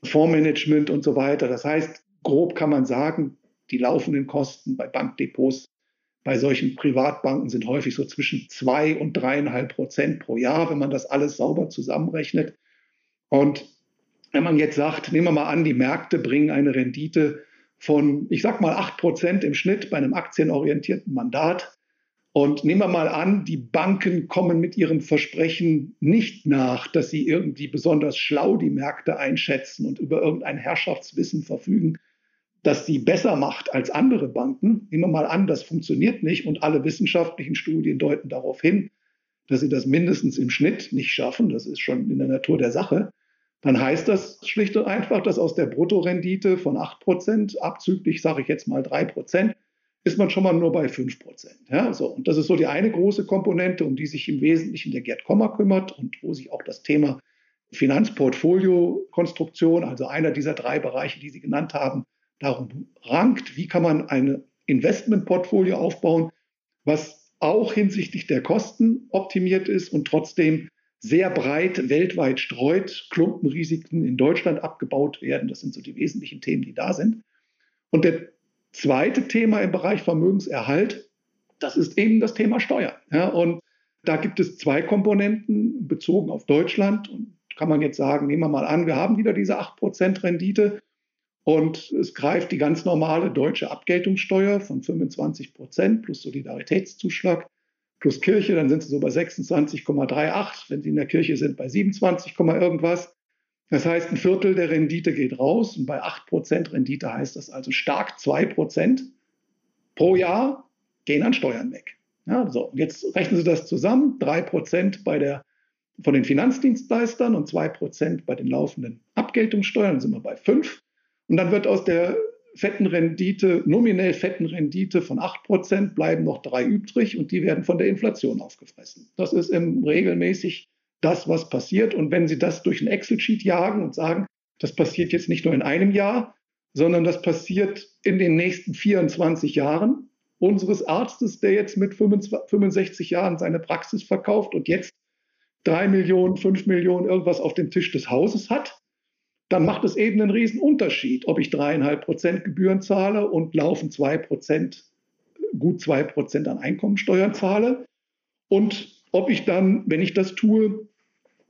Fondsmanagement und so weiter. Das heißt, grob kann man sagen, die laufenden Kosten bei Bankdepots bei solchen Privatbanken sind häufig so zwischen zwei und dreieinhalb Prozent pro Jahr, wenn man das alles sauber zusammenrechnet. Und wenn man jetzt sagt, nehmen wir mal an, die Märkte bringen eine Rendite von, ich sag mal, 8% im Schnitt bei einem aktienorientierten Mandat. Und nehmen wir mal an, die Banken kommen mit ihrem Versprechen nicht nach, dass sie irgendwie besonders schlau die Märkte einschätzen und über irgendein Herrschaftswissen verfügen, das sie besser macht als andere Banken. Nehmen wir mal an, das funktioniert nicht und alle wissenschaftlichen Studien deuten darauf hin, dass sie das mindestens im Schnitt nicht schaffen. Das ist schon in der Natur der Sache dann heißt das schlicht und einfach, dass aus der Bruttorendite von 8% abzüglich, sage ich jetzt mal 3%, ist man schon mal nur bei 5%. Ja, so. Und das ist so die eine große Komponente, um die sich im Wesentlichen der Gerd Kommer kümmert und wo sich auch das Thema Finanzportfolio-Konstruktion, also einer dieser drei Bereiche, die Sie genannt haben, darum rankt, wie kann man ein Investmentportfolio aufbauen, was auch hinsichtlich der Kosten optimiert ist und trotzdem sehr breit weltweit streut, Klumpenrisiken in Deutschland abgebaut werden. Das sind so die wesentlichen Themen, die da sind. Und der zweite Thema im Bereich Vermögenserhalt, das ist eben das Thema Steuern. Ja, und da gibt es zwei Komponenten bezogen auf Deutschland. Und kann man jetzt sagen, nehmen wir mal an, wir haben wieder diese 8% Rendite und es greift die ganz normale deutsche Abgeltungssteuer von 25% plus Solidaritätszuschlag plus Kirche, dann sind sie so bei 26,38. Wenn sie in der Kirche sind, bei 27, irgendwas. Das heißt, ein Viertel der Rendite geht raus und bei 8% Rendite heißt das also stark 2% pro Jahr gehen an Steuern weg. Ja, so, jetzt rechnen Sie das zusammen, 3% bei der, von den Finanzdienstleistern und 2% bei den laufenden Abgeltungssteuern, dann sind wir bei 5. Und dann wird aus der fetten Rendite, nominell fetten Rendite von 8% bleiben noch drei übrig und die werden von der Inflation aufgefressen. Das ist im regelmäßig das, was passiert. Und wenn Sie das durch ein Excel-Sheet jagen und sagen, das passiert jetzt nicht nur in einem Jahr, sondern das passiert in den nächsten 24 Jahren unseres Arztes, der jetzt mit 65 Jahren seine Praxis verkauft und jetzt drei Millionen, fünf Millionen irgendwas auf dem Tisch des Hauses hat, dann macht es eben einen riesen Unterschied, ob ich dreieinhalb Prozent Gebühren zahle und laufen zwei Prozent, gut zwei Prozent an Einkommensteuern zahle und ob ich dann, wenn ich das tue,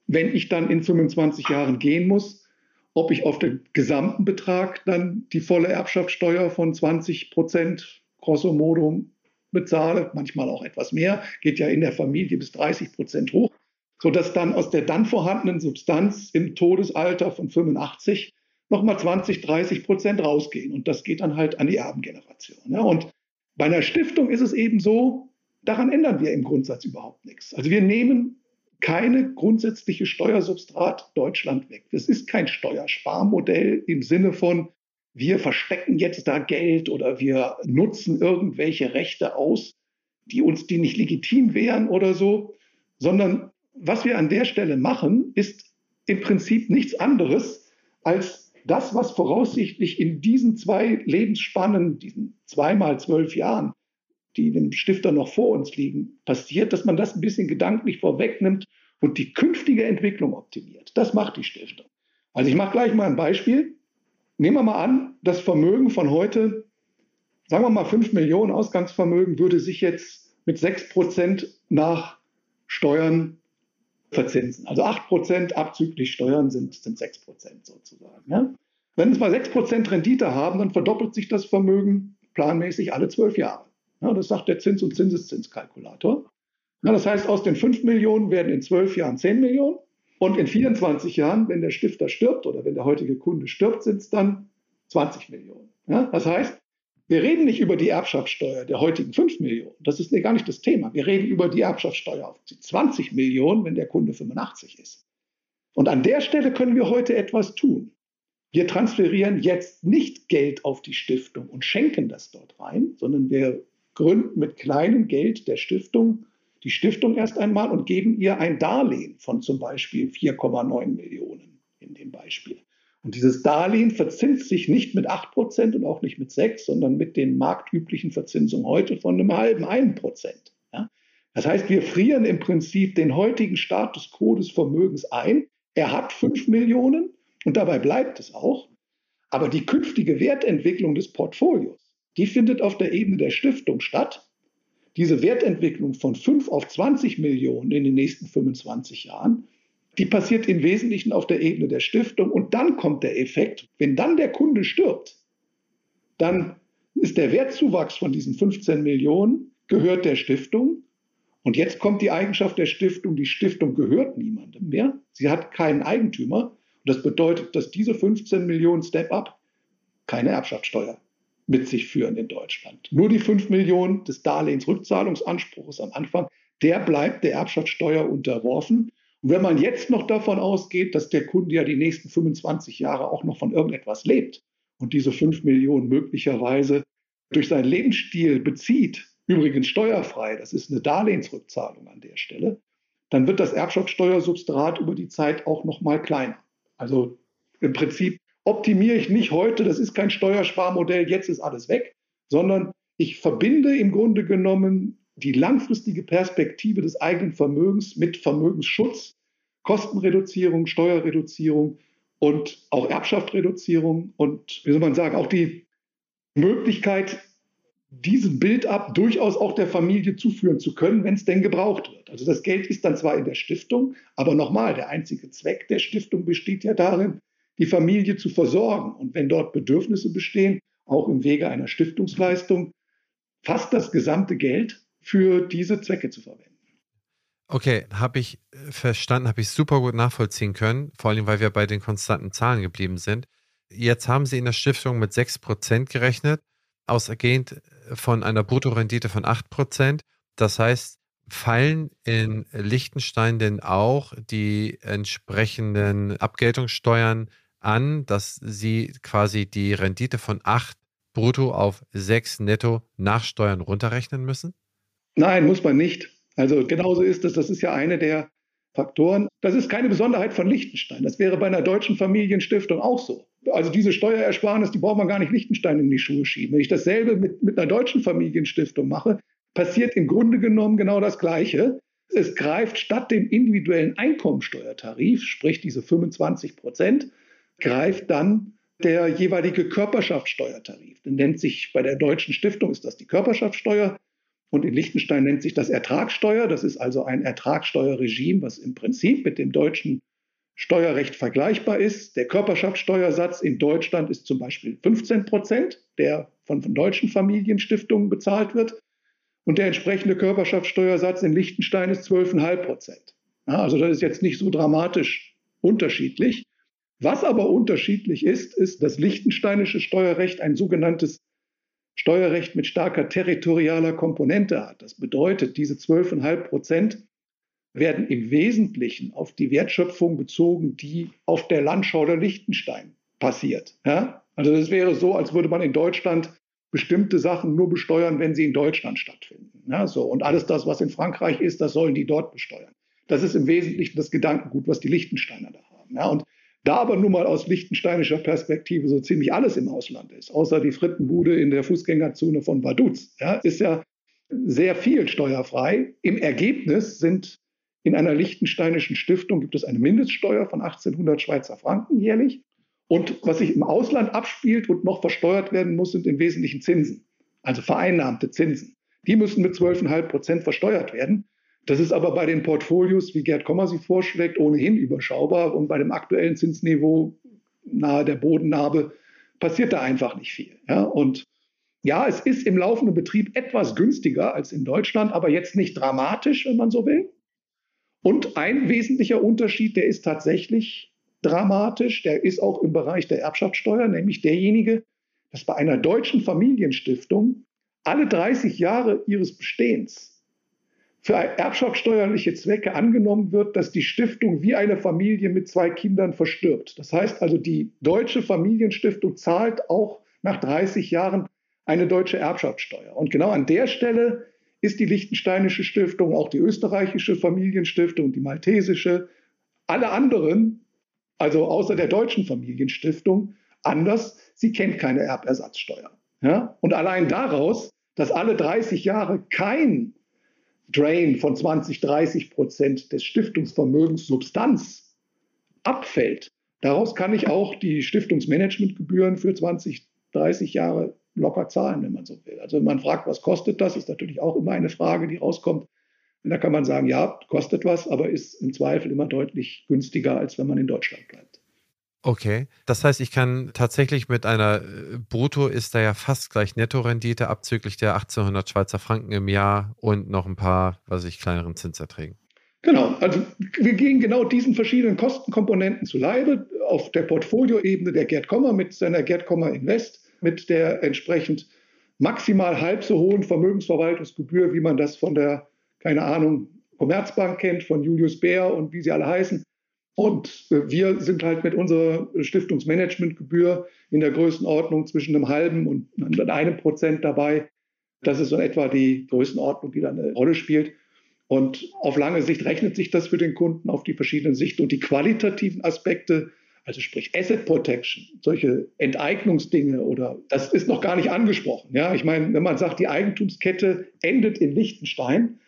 wenn ich dann in 25 Jahren gehen muss, ob ich auf den gesamten Betrag dann die volle Erbschaftssteuer von 20 Prozent grosso modo bezahle, manchmal auch etwas mehr, geht ja in der Familie bis 30 Prozent hoch sodass dann aus der dann vorhandenen Substanz im Todesalter von 85 nochmal 20, 30 Prozent rausgehen. Und das geht dann halt an die Erbengeneration. Ja. Und bei einer Stiftung ist es eben so, daran ändern wir im Grundsatz überhaupt nichts. Also wir nehmen keine grundsätzliche Steuersubstrat Deutschland weg. Das ist kein Steuersparmodell im Sinne von, wir verstecken jetzt da Geld oder wir nutzen irgendwelche Rechte aus, die uns die nicht legitim wären oder so, sondern was wir an der Stelle machen, ist im Prinzip nichts anderes als das, was voraussichtlich in diesen zwei Lebensspannen, diesen zweimal zwölf Jahren, die dem Stifter noch vor uns liegen, passiert, dass man das ein bisschen gedanklich vorwegnimmt und die künftige Entwicklung optimiert. Das macht die Stiftung. Also ich mache gleich mal ein Beispiel. Nehmen wir mal an, das Vermögen von heute, sagen wir mal 5 Millionen Ausgangsvermögen, würde sich jetzt mit 6 Prozent nach Steuern verzinsen. Also 8% abzüglich Steuern sind, sind 6% sozusagen. Ja? Wenn wir 6% Rendite haben, dann verdoppelt sich das Vermögen planmäßig alle zwölf Jahre. Ja, das sagt der Zins- und Zinseszinskalkulator. Ja, das heißt, aus den 5 Millionen werden in zwölf Jahren 10 Millionen. Und in 24 Jahren, wenn der Stifter stirbt oder wenn der heutige Kunde stirbt, sind es dann 20 Millionen. Ja, das heißt, wir reden nicht über die Erbschaftssteuer der heutigen 5 Millionen. Das ist gar nicht das Thema. Wir reden über die Erbschaftssteuer auf die 20 Millionen, wenn der Kunde 85 ist. Und an der Stelle können wir heute etwas tun. Wir transferieren jetzt nicht Geld auf die Stiftung und schenken das dort rein, sondern wir gründen mit kleinem Geld der Stiftung die Stiftung erst einmal und geben ihr ein Darlehen von zum Beispiel 4,9 Millionen in dem Beispiel. Und dieses Darlehen verzinst sich nicht mit 8% und auch nicht mit 6, sondern mit den marktüblichen Verzinsungen heute von einem halben 1%. Ja? Das heißt, wir frieren im Prinzip den heutigen Status quo des Vermögens ein. Er hat 5 Millionen und dabei bleibt es auch. Aber die künftige Wertentwicklung des Portfolios, die findet auf der Ebene der Stiftung statt. Diese Wertentwicklung von 5 auf 20 Millionen in den nächsten 25 Jahren, die passiert im Wesentlichen auf der Ebene der Stiftung. Und dann kommt der Effekt, wenn dann der Kunde stirbt, dann ist der Wertzuwachs von diesen 15 Millionen, gehört der Stiftung. Und jetzt kommt die Eigenschaft der Stiftung, die Stiftung gehört niemandem mehr. Sie hat keinen Eigentümer. Und das bedeutet, dass diese 15 Millionen Step-up keine Erbschaftssteuer mit sich führen in Deutschland. Nur die 5 Millionen des Darlehensrückzahlungsanspruchs am Anfang, der bleibt der Erbschaftssteuer unterworfen. Und wenn man jetzt noch davon ausgeht, dass der Kunde ja die nächsten 25 Jahre auch noch von irgendetwas lebt und diese 5 Millionen möglicherweise durch seinen Lebensstil bezieht, übrigens steuerfrei, das ist eine Darlehensrückzahlung an der Stelle, dann wird das Erbschaftssteuersubstrat über die Zeit auch noch mal kleiner. Also im Prinzip optimiere ich nicht heute, das ist kein Steuersparmodell, jetzt ist alles weg, sondern ich verbinde im Grunde genommen die langfristige Perspektive des eigenen Vermögens mit Vermögensschutz, Kostenreduzierung, Steuerreduzierung und auch Erbschaftsreduzierung und, wie soll man sagen, auch die Möglichkeit, diesem Bild ab durchaus auch der Familie zuführen zu können, wenn es denn gebraucht wird. Also das Geld ist dann zwar in der Stiftung, aber nochmal, der einzige Zweck der Stiftung besteht ja darin, die Familie zu versorgen. Und wenn dort Bedürfnisse bestehen, auch im Wege einer Stiftungsleistung, fast das gesamte Geld für diese Zwecke zu verwenden. Okay, habe ich äh, verstanden, habe ich super gut nachvollziehen können, vor allem weil wir bei den konstanten Zahlen geblieben sind. Jetzt haben Sie in der Stiftung mit 6% gerechnet, ausgehend von einer Bruttorendite von 8%. Das heißt, fallen in Liechtenstein denn auch die entsprechenden Abgeltungssteuern an, dass Sie quasi die Rendite von 8 brutto auf 6 netto nach Steuern runterrechnen müssen? Nein, muss man nicht. Also genauso ist es. Das ist ja eine der Faktoren. Das ist keine Besonderheit von Liechtenstein. Das wäre bei einer deutschen Familienstiftung auch so. Also diese Steuerersparnis, die braucht man gar nicht Liechtenstein in die Schuhe schieben. Wenn ich dasselbe mit, mit einer deutschen Familienstiftung mache, passiert im Grunde genommen genau das Gleiche. Es greift statt dem individuellen Einkommensteuertarif, sprich diese 25 Prozent, greift dann der jeweilige Körperschaftssteuertarif. Den nennt sich bei der deutschen Stiftung ist das die Körperschaftssteuer und in Liechtenstein nennt sich das Ertragssteuer. Das ist also ein Ertragssteuerregime, was im Prinzip mit dem deutschen Steuerrecht vergleichbar ist. Der Körperschaftssteuersatz in Deutschland ist zum Beispiel 15 Prozent, der von, von deutschen Familienstiftungen bezahlt wird. Und der entsprechende Körperschaftssteuersatz in Liechtenstein ist 12,5 Prozent. Ja, also das ist jetzt nicht so dramatisch unterschiedlich. Was aber unterschiedlich ist, ist, dass liechtensteinische Steuerrecht ein sogenanntes Steuerrecht mit starker territorialer Komponente hat. Das bedeutet, diese 12,5 Prozent werden im Wesentlichen auf die Wertschöpfung bezogen, die auf der Landschau der Liechtenstein passiert. Ja? Also es wäre so, als würde man in Deutschland bestimmte Sachen nur besteuern, wenn sie in Deutschland stattfinden. Ja, so. Und alles das, was in Frankreich ist, das sollen die dort besteuern. Das ist im Wesentlichen das Gedankengut, was die Liechtensteiner da haben. Ja, und da aber nun mal aus lichtensteinischer Perspektive so ziemlich alles im Ausland ist, außer die Frittenbude in der Fußgängerzone von Vaduz, ja, ist ja sehr viel steuerfrei. Im Ergebnis sind in einer lichtensteinischen Stiftung gibt es eine Mindeststeuer von 1800 Schweizer Franken jährlich. Und was sich im Ausland abspielt und noch versteuert werden muss, sind im Wesentlichen Zinsen, also vereinnahmte Zinsen. Die müssen mit 12,5 Prozent versteuert werden. Das ist aber bei den Portfolios, wie Gerd Kommer sie vorschlägt, ohnehin überschaubar. Und bei dem aktuellen Zinsniveau nahe der Bodennarbe passiert da einfach nicht viel. Ja? Und ja, es ist im laufenden Betrieb etwas günstiger als in Deutschland, aber jetzt nicht dramatisch, wenn man so will. Und ein wesentlicher Unterschied, der ist tatsächlich dramatisch, der ist auch im Bereich der Erbschaftssteuer, nämlich derjenige, dass bei einer deutschen Familienstiftung alle 30 Jahre ihres Bestehens für erbschaftssteuerliche Zwecke angenommen wird, dass die Stiftung wie eine Familie mit zwei Kindern verstirbt. Das heißt also, die deutsche Familienstiftung zahlt auch nach 30 Jahren eine deutsche Erbschaftssteuer. Und genau an der Stelle ist die Liechtensteinische Stiftung, auch die österreichische Familienstiftung, die maltesische, alle anderen, also außer der deutschen Familienstiftung, anders. Sie kennt keine Erbersatzsteuer. Ja? Und allein daraus, dass alle 30 Jahre kein Drain von 20, 30 Prozent des Stiftungsvermögens Substanz abfällt, daraus kann ich auch die Stiftungsmanagementgebühren für 20, 30 Jahre locker zahlen, wenn man so will. Also wenn man fragt, was kostet das, ist natürlich auch immer eine Frage, die rauskommt. Da kann man sagen, ja, kostet was, aber ist im Zweifel immer deutlich günstiger, als wenn man in Deutschland bleibt. Okay, das heißt, ich kann tatsächlich mit einer äh, Brutto ist da ja fast gleich Nettorendite abzüglich der 1800 Schweizer Franken im Jahr und noch ein paar, was ich kleineren Zinserträgen. Genau, also wir gehen genau diesen verschiedenen Kostenkomponenten zu Leibe auf der Portfolioebene der Gerd Kommer mit seiner Gerd Kommer Invest mit der entsprechend maximal halb so hohen Vermögensverwaltungsgebühr, wie man das von der, keine Ahnung, Commerzbank kennt, von Julius Bär und wie sie alle heißen. Und wir sind halt mit unserer Stiftungsmanagementgebühr in der Größenordnung zwischen einem halben und einem Prozent dabei. Das ist so etwa die Größenordnung, die da eine Rolle spielt. Und auf lange Sicht rechnet sich das für den Kunden auf die verschiedenen Sichten und die qualitativen Aspekte, also sprich Asset Protection, solche Enteignungsdinge oder das ist noch gar nicht angesprochen. Ja, ich meine, wenn man sagt, die Eigentumskette endet in Liechtenstein,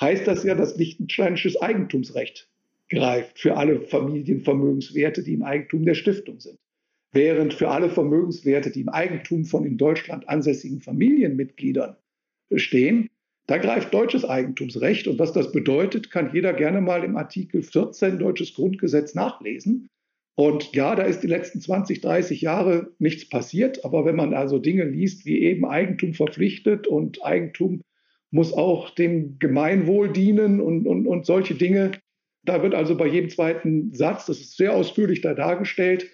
heißt das ja, dass liechtensteinisches Eigentumsrecht greift für alle Familienvermögenswerte, die im Eigentum der Stiftung sind. Während für alle Vermögenswerte, die im Eigentum von in Deutschland ansässigen Familienmitgliedern stehen, da greift deutsches Eigentumsrecht. Und was das bedeutet, kann jeder gerne mal im Artikel 14 deutsches Grundgesetz nachlesen. Und ja, da ist die letzten 20, 30 Jahre nichts passiert. Aber wenn man also Dinge liest, wie eben Eigentum verpflichtet und Eigentum muss auch dem Gemeinwohl dienen und, und, und solche Dinge, da wird also bei jedem zweiten Satz, das ist sehr ausführlich da dargestellt,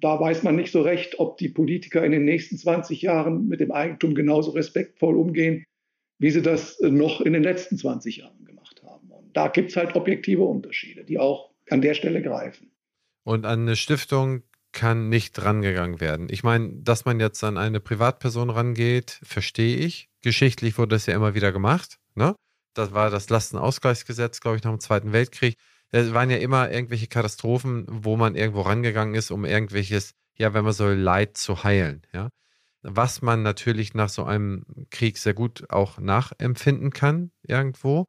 da weiß man nicht so recht, ob die Politiker in den nächsten 20 Jahren mit dem Eigentum genauso respektvoll umgehen, wie sie das noch in den letzten 20 Jahren gemacht haben. Und da gibt es halt objektive Unterschiede, die auch an der Stelle greifen. Und an eine Stiftung kann nicht rangegangen werden. Ich meine, dass man jetzt an eine Privatperson rangeht, verstehe ich. Geschichtlich wurde das ja immer wieder gemacht. Ne? Das war das Lastenausgleichsgesetz, glaube ich, nach dem Zweiten Weltkrieg es waren ja immer irgendwelche Katastrophen, wo man irgendwo rangegangen ist, um irgendwelches, ja, wenn man so Leid zu heilen, ja. Was man natürlich nach so einem Krieg sehr gut auch nachempfinden kann, irgendwo.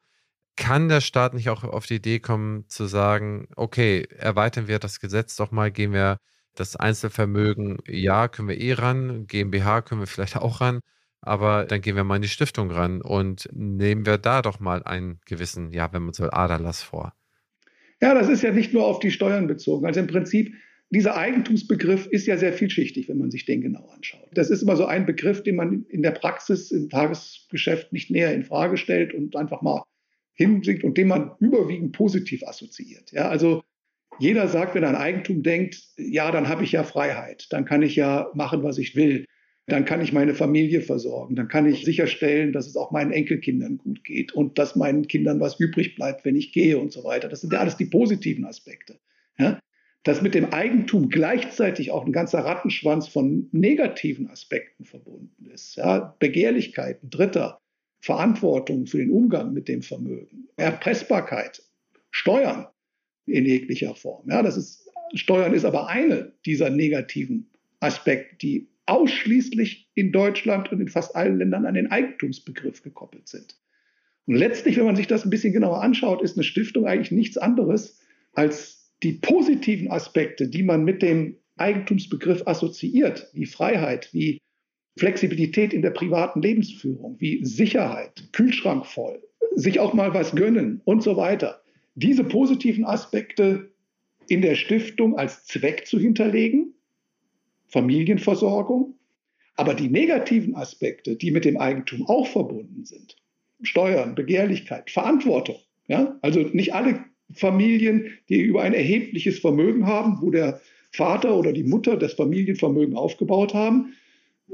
Kann der Staat nicht auch auf die Idee kommen, zu sagen, okay, erweitern wir das Gesetz doch mal, gehen wir das Einzelvermögen, ja, können wir eh ran, GmbH können wir vielleicht auch ran, aber dann gehen wir mal in die Stiftung ran und nehmen wir da doch mal einen gewissen, ja, wenn man so Aderlass vor. Ja, das ist ja nicht nur auf die Steuern bezogen. Also im Prinzip, dieser Eigentumsbegriff ist ja sehr vielschichtig, wenn man sich den genau anschaut. Das ist immer so ein Begriff, den man in der Praxis, im Tagesgeschäft nicht näher in Frage stellt und einfach mal hinsingt und den man überwiegend positiv assoziiert. Ja, also jeder sagt, wenn er an Eigentum denkt, ja, dann habe ich ja Freiheit, dann kann ich ja machen, was ich will dann kann ich meine Familie versorgen, dann kann ich sicherstellen, dass es auch meinen Enkelkindern gut geht und dass meinen Kindern was übrig bleibt, wenn ich gehe und so weiter. Das sind ja alles die positiven Aspekte. Ja? Dass mit dem Eigentum gleichzeitig auch ein ganzer Rattenschwanz von negativen Aspekten verbunden ist. Ja? Begehrlichkeiten, Dritter, Verantwortung für den Umgang mit dem Vermögen, Erpressbarkeit, Steuern in jeglicher Form. Ja, das ist, Steuern ist aber eine dieser negativen Aspekte, die ausschließlich in Deutschland und in fast allen Ländern an den Eigentumsbegriff gekoppelt sind. Und letztlich, wenn man sich das ein bisschen genauer anschaut, ist eine Stiftung eigentlich nichts anderes als die positiven Aspekte, die man mit dem Eigentumsbegriff assoziiert, wie Freiheit, wie Flexibilität in der privaten Lebensführung, wie Sicherheit, Kühlschrank voll, sich auch mal was gönnen und so weiter. Diese positiven Aspekte in der Stiftung als Zweck zu hinterlegen Familienversorgung. Aber die negativen Aspekte, die mit dem Eigentum auch verbunden sind, Steuern, Begehrlichkeit, Verantwortung, ja, also nicht alle Familien, die über ein erhebliches Vermögen haben, wo der Vater oder die Mutter das Familienvermögen aufgebaut haben,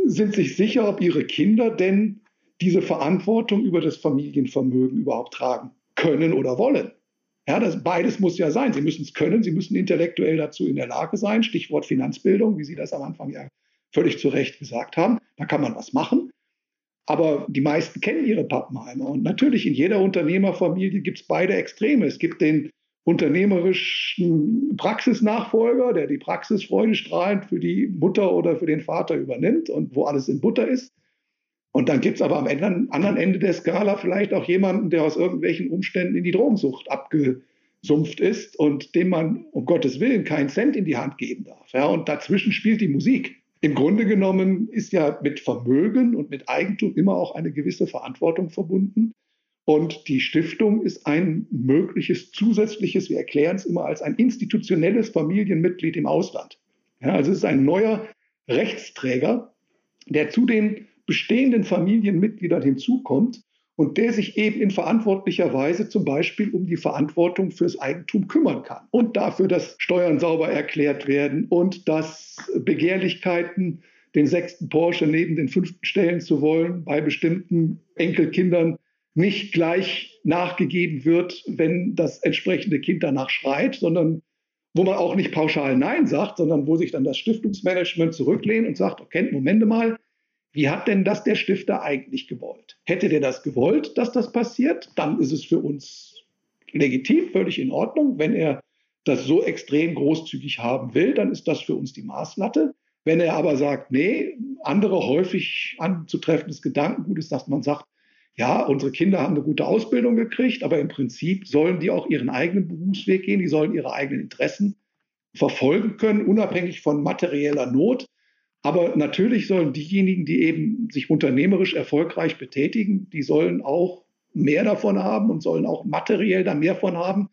sind sich sicher, ob ihre Kinder denn diese Verantwortung über das Familienvermögen überhaupt tragen können oder wollen. Ja, das, beides muss ja sein. Sie müssen es können, sie müssen intellektuell dazu in der Lage sein. Stichwort Finanzbildung, wie Sie das am Anfang ja völlig zu Recht gesagt haben. Da kann man was machen. Aber die meisten kennen ihre Pappenheimer. Und natürlich in jeder Unternehmerfamilie gibt es beide Extreme. Es gibt den unternehmerischen Praxisnachfolger, der die Praxis freudestrahlend für die Mutter oder für den Vater übernimmt und wo alles in Butter ist. Und dann gibt es aber am anderen Ende der Skala vielleicht auch jemanden, der aus irgendwelchen Umständen in die Drogensucht abgesumpft ist und dem man um Gottes Willen keinen Cent in die Hand geben darf. Ja, und dazwischen spielt die Musik. Im Grunde genommen ist ja mit Vermögen und mit Eigentum immer auch eine gewisse Verantwortung verbunden. Und die Stiftung ist ein mögliches zusätzliches, wir erklären es immer als ein institutionelles Familienmitglied im Ausland. Ja, also es ist ein neuer Rechtsträger, der zu den bestehenden Familienmitgliedern hinzukommt und der sich eben in verantwortlicher Weise zum Beispiel um die Verantwortung fürs Eigentum kümmern kann und dafür, dass Steuern sauber erklärt werden und dass Begehrlichkeiten, den sechsten Porsche neben den fünften stellen zu wollen, bei bestimmten Enkelkindern nicht gleich nachgegeben wird, wenn das entsprechende Kind danach schreit, sondern wo man auch nicht pauschal Nein sagt, sondern wo sich dann das Stiftungsmanagement zurücklehnt und sagt, okay, Moment mal, wie hat denn das der Stifter eigentlich gewollt? Hätte der das gewollt, dass das passiert, dann ist es für uns legitim, völlig in Ordnung. Wenn er das so extrem großzügig haben will, dann ist das für uns die Maßlatte. Wenn er aber sagt, nee, andere häufig anzutreffendes Gedankengut ist, dass man sagt, ja, unsere Kinder haben eine gute Ausbildung gekriegt, aber im Prinzip sollen die auch ihren eigenen Berufsweg gehen, die sollen ihre eigenen Interessen verfolgen können, unabhängig von materieller Not. Aber natürlich sollen diejenigen, die eben sich unternehmerisch erfolgreich betätigen, die sollen auch mehr davon haben und sollen auch materiell da mehr von haben,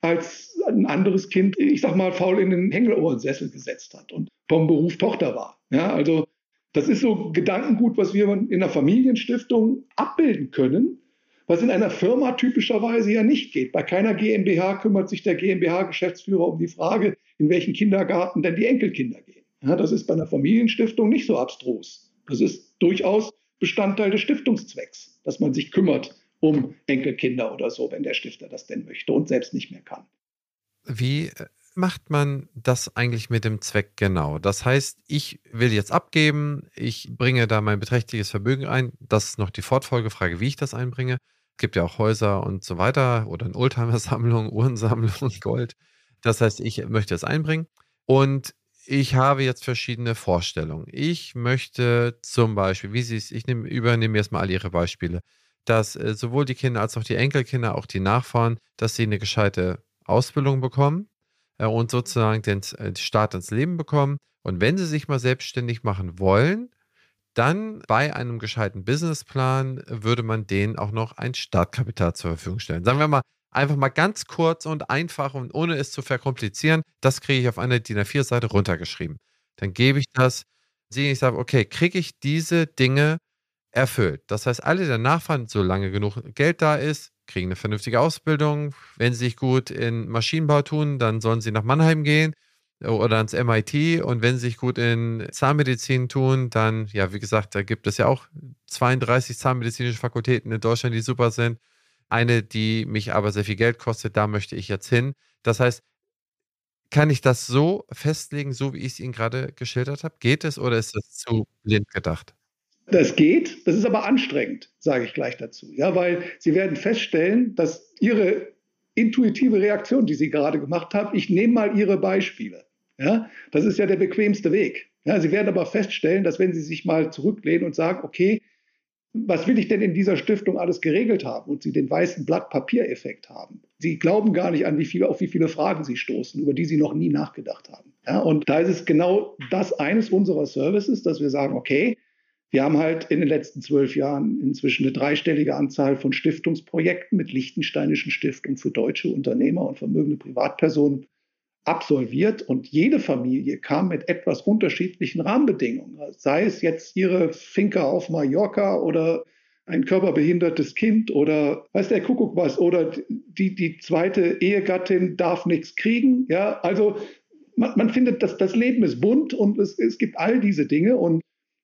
als ein anderes Kind, ich sag mal, faul in den Hängelohrsessel gesetzt hat und vom Beruf Tochter war. Ja, also das ist so Gedankengut, was wir in einer Familienstiftung abbilden können, was in einer Firma typischerweise ja nicht geht. Bei keiner GmbH kümmert sich der GmbH-Geschäftsführer um die Frage, in welchen Kindergarten denn die Enkelkinder gehen. Ja, das ist bei einer Familienstiftung nicht so abstrus. Das ist durchaus Bestandteil des Stiftungszwecks, dass man sich kümmert um Enkelkinder oder so, wenn der Stifter das denn möchte und selbst nicht mehr kann. Wie macht man das eigentlich mit dem Zweck genau? Das heißt, ich will jetzt abgeben, ich bringe da mein beträchtliches Vermögen ein. Das ist noch die Fortfolgefrage, wie ich das einbringe. Es gibt ja auch Häuser und so weiter oder eine Oldtimer-Sammlung, Uhrensammlung, Gold. Das heißt, ich möchte es einbringen. Und ich habe jetzt verschiedene Vorstellungen. Ich möchte zum Beispiel, wie Sie es, ich nehme, übernehme jetzt mal alle Ihre Beispiele, dass äh, sowohl die Kinder als auch die Enkelkinder, auch die Nachfahren, dass sie eine gescheite Ausbildung bekommen äh, und sozusagen den äh, Start ins Leben bekommen. Und wenn sie sich mal selbstständig machen wollen, dann bei einem gescheiten Businessplan würde man denen auch noch ein Startkapital zur Verfügung stellen. Sagen wir mal, Einfach mal ganz kurz und einfach und ohne es zu verkomplizieren, das kriege ich auf eine DIN A4-Seite runtergeschrieben. Dann gebe ich das, sehe ich sage, okay, kriege ich diese Dinge erfüllt. Das heißt, alle der Nachfahren, solange genug Geld da ist, kriegen eine vernünftige Ausbildung. Wenn sie sich gut in Maschinenbau tun, dann sollen sie nach Mannheim gehen oder ans MIT. Und wenn sie sich gut in Zahnmedizin tun, dann, ja, wie gesagt, da gibt es ja auch 32 zahnmedizinische Fakultäten in Deutschland, die super sind eine, die mich aber sehr viel Geld kostet, da möchte ich jetzt hin. Das heißt, kann ich das so festlegen, so wie ich es Ihnen gerade geschildert habe? Geht es oder ist das zu blind gedacht? Das geht, das ist aber anstrengend, sage ich gleich dazu. Ja, weil Sie werden feststellen, dass Ihre intuitive Reaktion, die Sie gerade gemacht haben, ich nehme mal Ihre Beispiele. Ja, das ist ja der bequemste Weg. Ja, Sie werden aber feststellen, dass wenn Sie sich mal zurücklehnen und sagen, okay, was will ich denn in dieser Stiftung alles geregelt haben und sie den weißen Blatt Papier-Effekt haben. Sie glauben gar nicht an, wie viele, auf wie viele Fragen sie stoßen, über die sie noch nie nachgedacht haben. Ja, und da ist es genau das eines unserer Services, dass wir sagen, okay, wir haben halt in den letzten zwölf Jahren inzwischen eine dreistellige Anzahl von Stiftungsprojekten mit lichtensteinischen Stiftungen für deutsche Unternehmer und vermögende Privatpersonen absolviert und jede Familie kam mit etwas unterschiedlichen Rahmenbedingungen. Sei es jetzt ihre Finca auf Mallorca oder ein körperbehindertes Kind oder weiß der Kuckuck was oder die, die zweite Ehegattin darf nichts kriegen. Ja, also man, man findet, dass das Leben ist bunt und es, es gibt all diese Dinge und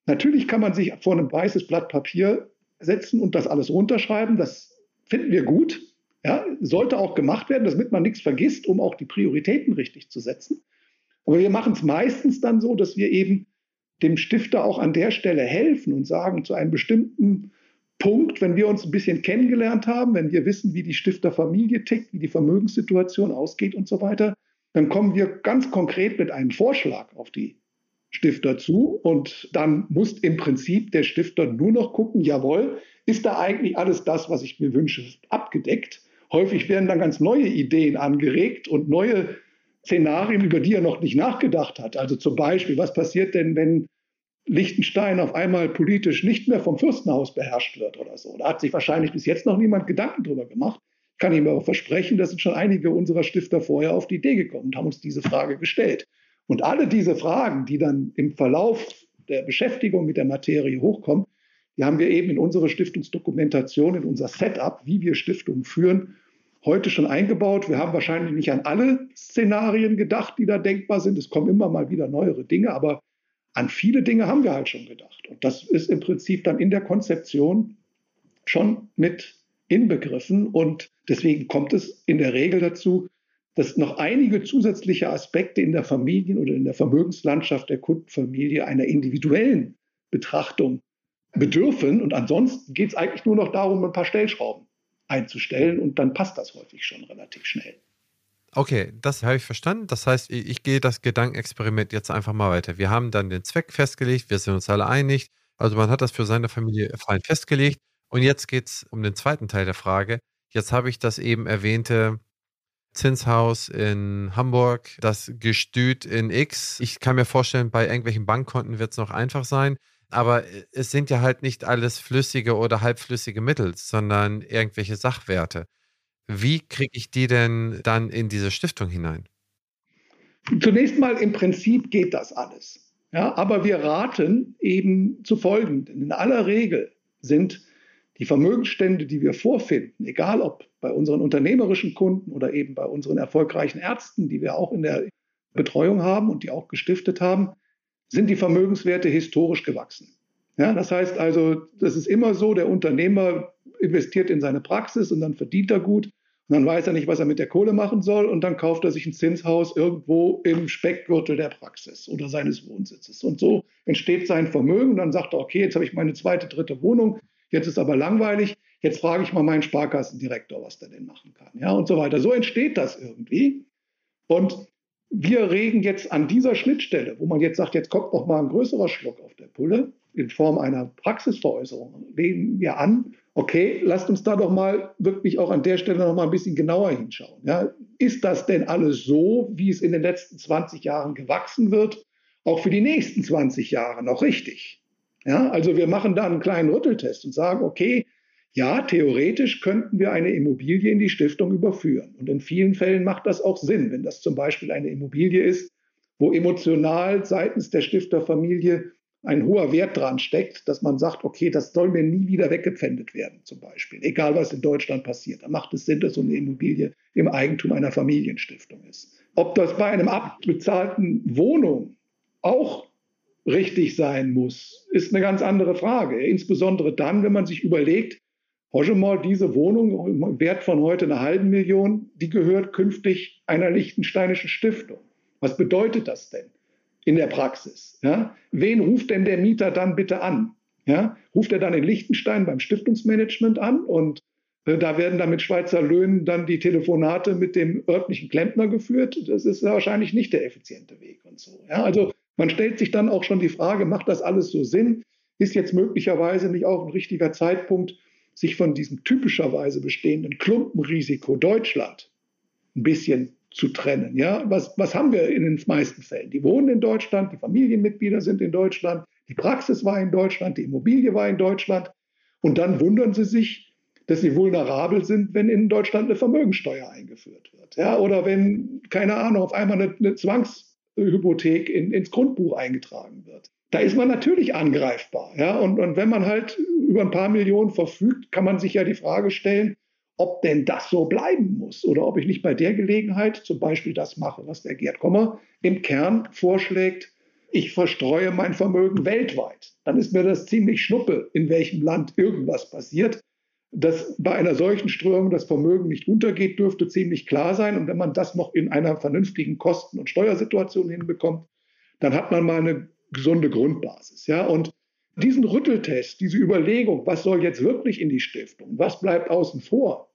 natürlich kann man sich vor einem weißes Blatt Papier setzen und das alles runterschreiben. Das finden wir gut. Ja, sollte auch gemacht werden, damit man nichts vergisst, um auch die Prioritäten richtig zu setzen. Aber wir machen es meistens dann so, dass wir eben dem Stifter auch an der Stelle helfen und sagen, zu einem bestimmten Punkt, wenn wir uns ein bisschen kennengelernt haben, wenn wir wissen, wie die Stifterfamilie tickt, wie die Vermögenssituation ausgeht und so weiter, dann kommen wir ganz konkret mit einem Vorschlag auf die Stifter zu und dann muss im Prinzip der Stifter nur noch gucken, jawohl, ist da eigentlich alles das, was ich mir wünsche, abgedeckt? Häufig werden dann ganz neue Ideen angeregt und neue Szenarien, über die er noch nicht nachgedacht hat. Also zum Beispiel, was passiert denn, wenn Liechtenstein auf einmal politisch nicht mehr vom Fürstenhaus beherrscht wird oder so. Da hat sich wahrscheinlich bis jetzt noch niemand Gedanken drüber gemacht. Ich kann Ihnen aber versprechen, dass sind schon einige unserer Stifter vorher auf die Idee gekommen und haben uns diese Frage gestellt. Und alle diese Fragen, die dann im Verlauf der Beschäftigung mit der Materie hochkommen, die haben wir eben in unsere Stiftungsdokumentation, in unser Setup, wie wir Stiftungen führen, heute schon eingebaut. Wir haben wahrscheinlich nicht an alle Szenarien gedacht, die da denkbar sind. Es kommen immer mal wieder neuere Dinge, aber an viele Dinge haben wir halt schon gedacht. Und das ist im Prinzip dann in der Konzeption schon mit inbegriffen. Und deswegen kommt es in der Regel dazu, dass noch einige zusätzliche Aspekte in der Familien- oder in der Vermögenslandschaft der Kundenfamilie einer individuellen Betrachtung bedürfen. Und ansonsten geht es eigentlich nur noch darum, ein paar Stellschrauben einzustellen und dann passt das häufig schon relativ schnell. Okay, das habe ich verstanden. Das heißt, ich, ich gehe das Gedankenexperiment jetzt einfach mal weiter. Wir haben dann den Zweck festgelegt, wir sind uns alle einig. Also man hat das für seine Familie fein festgelegt. Und jetzt geht es um den zweiten Teil der Frage. Jetzt habe ich das eben erwähnte Zinshaus in Hamburg, das Gestüt in X. Ich kann mir vorstellen, bei irgendwelchen Bankkonten wird es noch einfach sein. Aber es sind ja halt nicht alles flüssige oder halbflüssige Mittel, sondern irgendwelche Sachwerte. Wie kriege ich die denn dann in diese Stiftung hinein? Zunächst mal im Prinzip geht das alles. Ja, aber wir raten eben zu folgendem. In aller Regel sind die Vermögensstände, die wir vorfinden, egal ob bei unseren unternehmerischen Kunden oder eben bei unseren erfolgreichen Ärzten, die wir auch in der Betreuung haben und die auch gestiftet haben, sind die Vermögenswerte historisch gewachsen. Ja, das heißt also, das ist immer so, der Unternehmer investiert in seine Praxis und dann verdient er gut. Und dann weiß er nicht, was er mit der Kohle machen soll. Und dann kauft er sich ein Zinshaus irgendwo im Speckgürtel der Praxis oder seines Wohnsitzes. Und so entsteht sein Vermögen. Und dann sagt er, okay, jetzt habe ich meine zweite, dritte Wohnung. Jetzt ist aber langweilig. Jetzt frage ich mal meinen Sparkassendirektor, was der denn machen kann. Ja, und so weiter. So entsteht das irgendwie. Und wir regen jetzt an dieser Schnittstelle, wo man jetzt sagt, jetzt kommt noch mal ein größerer Schluck auf der Pulle in Form einer Praxisveräußerung, regen wir an, okay, lasst uns da doch mal wirklich auch an der Stelle noch mal ein bisschen genauer hinschauen. Ja, ist das denn alles so, wie es in den letzten 20 Jahren gewachsen wird, auch für die nächsten 20 Jahre noch richtig? Ja, also wir machen da einen kleinen Rütteltest und sagen, okay, ja, theoretisch könnten wir eine Immobilie in die Stiftung überführen. Und in vielen Fällen macht das auch Sinn, wenn das zum Beispiel eine Immobilie ist, wo emotional seitens der Stifterfamilie ein hoher Wert dran steckt, dass man sagt, okay, das soll mir nie wieder weggepfändet werden, zum Beispiel. Egal, was in Deutschland passiert. Da macht es Sinn, dass so eine Immobilie im Eigentum einer Familienstiftung ist. Ob das bei einem abbezahlten Wohnung auch richtig sein muss, ist eine ganz andere Frage. Insbesondere dann, wenn man sich überlegt, mal, diese Wohnung im Wert von heute einer halben Million, die gehört künftig einer liechtensteinischen Stiftung. Was bedeutet das denn in der Praxis? Ja? Wen ruft denn der Mieter dann bitte an? Ja? Ruft er dann in Liechtenstein beim Stiftungsmanagement an und äh, da werden dann mit Schweizer Löhnen dann die Telefonate mit dem örtlichen Klempner geführt. Das ist wahrscheinlich nicht der effiziente Weg und so. Ja? Also man stellt sich dann auch schon die Frage, macht das alles so Sinn? Ist jetzt möglicherweise nicht auch ein richtiger Zeitpunkt, sich von diesem typischerweise bestehenden Klumpenrisiko Deutschland ein bisschen zu trennen. Ja, was, was haben wir in den meisten Fällen? Die wohnen in Deutschland, die Familienmitglieder sind in Deutschland, die Praxis war in Deutschland, die Immobilie war in Deutschland. Und dann wundern sie sich, dass sie vulnerabel sind, wenn in Deutschland eine Vermögensteuer eingeführt wird. Ja, oder wenn, keine Ahnung, auf einmal eine, eine Zwangshypothek in, ins Grundbuch eingetragen wird da ist man natürlich angreifbar. Ja? Und, und wenn man halt über ein paar Millionen verfügt, kann man sich ja die Frage stellen, ob denn das so bleiben muss oder ob ich nicht bei der Gelegenheit zum Beispiel das mache, was der Gerd Kommer im Kern vorschlägt. Ich verstreue mein Vermögen weltweit. Dann ist mir das ziemlich schnuppe, in welchem Land irgendwas passiert. Dass bei einer solchen Streuung das Vermögen nicht untergeht, dürfte ziemlich klar sein. Und wenn man das noch in einer vernünftigen Kosten- und Steuersituation hinbekommt, dann hat man mal eine gesunde Grundbasis. Ja? Und diesen Rütteltest, diese Überlegung, was soll jetzt wirklich in die Stiftung, was bleibt außen vor,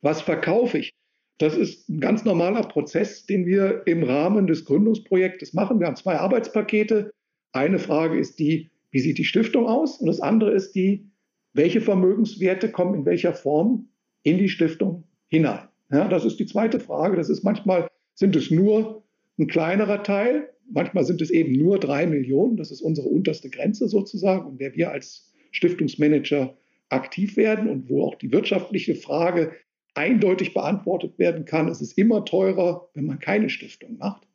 was verkaufe ich, das ist ein ganz normaler Prozess, den wir im Rahmen des Gründungsprojektes machen. Wir haben zwei Arbeitspakete. Eine Frage ist die, wie sieht die Stiftung aus? Und das andere ist die, welche Vermögenswerte kommen in welcher Form in die Stiftung hinein? Ja, das ist die zweite Frage. Das ist manchmal, sind es nur ein kleinerer Teil. Manchmal sind es eben nur drei Millionen. Das ist unsere unterste Grenze sozusagen, in der wir als Stiftungsmanager aktiv werden und wo auch die wirtschaftliche Frage eindeutig beantwortet werden kann. Es ist immer teurer, wenn man keine Stiftung macht.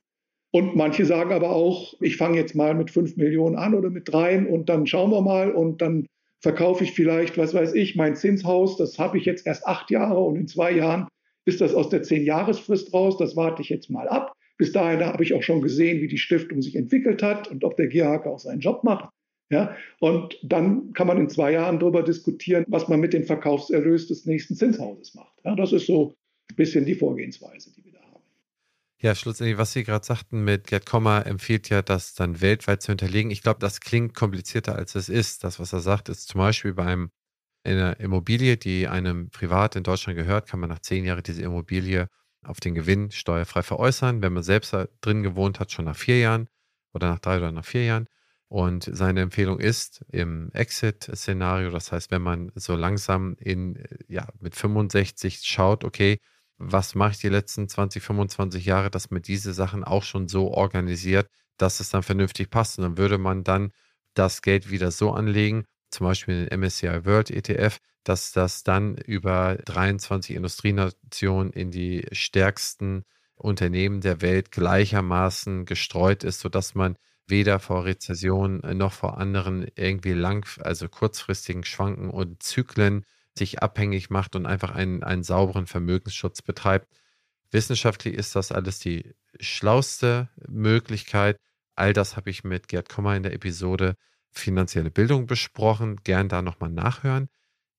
Und manche sagen aber auch, ich fange jetzt mal mit fünf Millionen an oder mit dreien und dann schauen wir mal und dann verkaufe ich vielleicht, was weiß ich, mein Zinshaus, das habe ich jetzt erst acht Jahre und in zwei Jahren ist das aus der Zehn-Jahresfrist raus, das warte ich jetzt mal ab. Bis dahin habe ich auch schon gesehen, wie die Stiftung sich entwickelt hat und ob der Gierhake auch seinen Job macht. Ja, und dann kann man in zwei Jahren darüber diskutieren, was man mit dem Verkaufserlös des nächsten Zinshauses macht. Ja, das ist so ein bisschen die Vorgehensweise, die wir da. Ja, schlussendlich, was Sie gerade sagten mit Gerd Kommer empfiehlt ja, das dann weltweit zu hinterlegen. Ich glaube, das klingt komplizierter, als es ist. Das, was er sagt, ist zum Beispiel bei einem, einer Immobilie, die einem privat in Deutschland gehört, kann man nach zehn Jahren diese Immobilie auf den Gewinn steuerfrei veräußern. Wenn man selbst da drin gewohnt hat, schon nach vier Jahren oder nach drei oder nach vier Jahren. Und seine Empfehlung ist im Exit-Szenario, das heißt, wenn man so langsam in, ja, mit 65 schaut, okay, was mache ich die letzten 20, 25 Jahre, dass man diese Sachen auch schon so organisiert, dass es dann vernünftig passt. Und dann würde man dann das Geld wieder so anlegen, zum Beispiel den MSCI World ETF, dass das dann über 23 Industrienationen in die stärksten Unternehmen der Welt gleichermaßen gestreut ist, sodass man weder vor Rezession noch vor anderen irgendwie lang, also kurzfristigen Schwanken und Zyklen sich abhängig macht und einfach einen, einen sauberen Vermögensschutz betreibt. Wissenschaftlich ist das alles die schlauste Möglichkeit. All das habe ich mit Gerd Kommer in der Episode finanzielle Bildung besprochen. Gern da nochmal nachhören.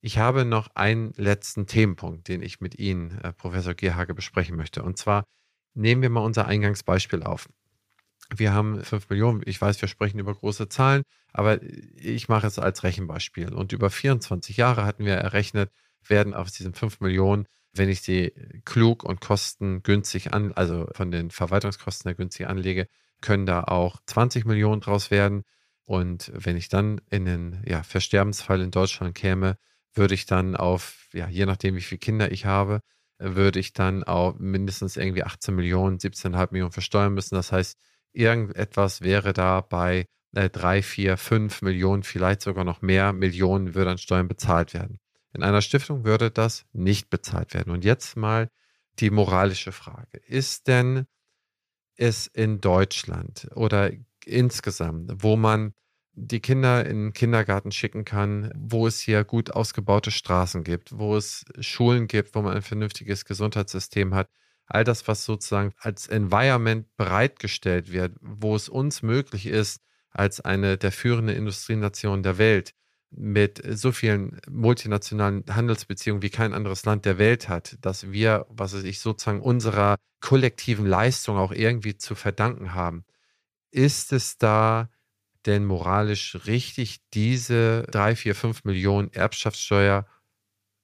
Ich habe noch einen letzten Themenpunkt, den ich mit Ihnen, äh, Professor Gierhage, besprechen möchte. Und zwar nehmen wir mal unser Eingangsbeispiel auf wir haben 5 Millionen. Ich weiß, wir sprechen über große Zahlen, aber ich mache es als Rechenbeispiel. Und über 24 Jahre hatten wir errechnet, werden aus diesen 5 Millionen, wenn ich sie klug und kostengünstig an, also von den Verwaltungskosten her günstig anlege, können da auch 20 Millionen draus werden. Und wenn ich dann in den ja, Versterbensfall in Deutschland käme, würde ich dann auf, ja, je nachdem, wie viele Kinder ich habe, würde ich dann auch mindestens irgendwie 18 Millionen, 17,5 Millionen versteuern müssen. Das heißt, irgendetwas wäre da bei äh, drei, vier, fünf Millionen, vielleicht sogar noch mehr Millionen würde an Steuern bezahlt werden. In einer Stiftung würde das nicht bezahlt werden. Und jetzt mal die moralische Frage. Ist denn es in Deutschland oder insgesamt, wo man die Kinder in den Kindergarten schicken kann, wo es hier gut ausgebaute Straßen gibt, wo es Schulen gibt, wo man ein vernünftiges Gesundheitssystem hat, all das, was sozusagen als Environment bereitgestellt wird, wo es uns möglich ist, als eine der führenden Industrienationen der Welt mit so vielen multinationalen Handelsbeziehungen wie kein anderes Land der Welt hat, dass wir, was weiß ich, sozusagen unserer kollektiven Leistung auch irgendwie zu verdanken haben. Ist es da denn moralisch richtig, diese drei, vier, fünf Millionen Erbschaftssteuer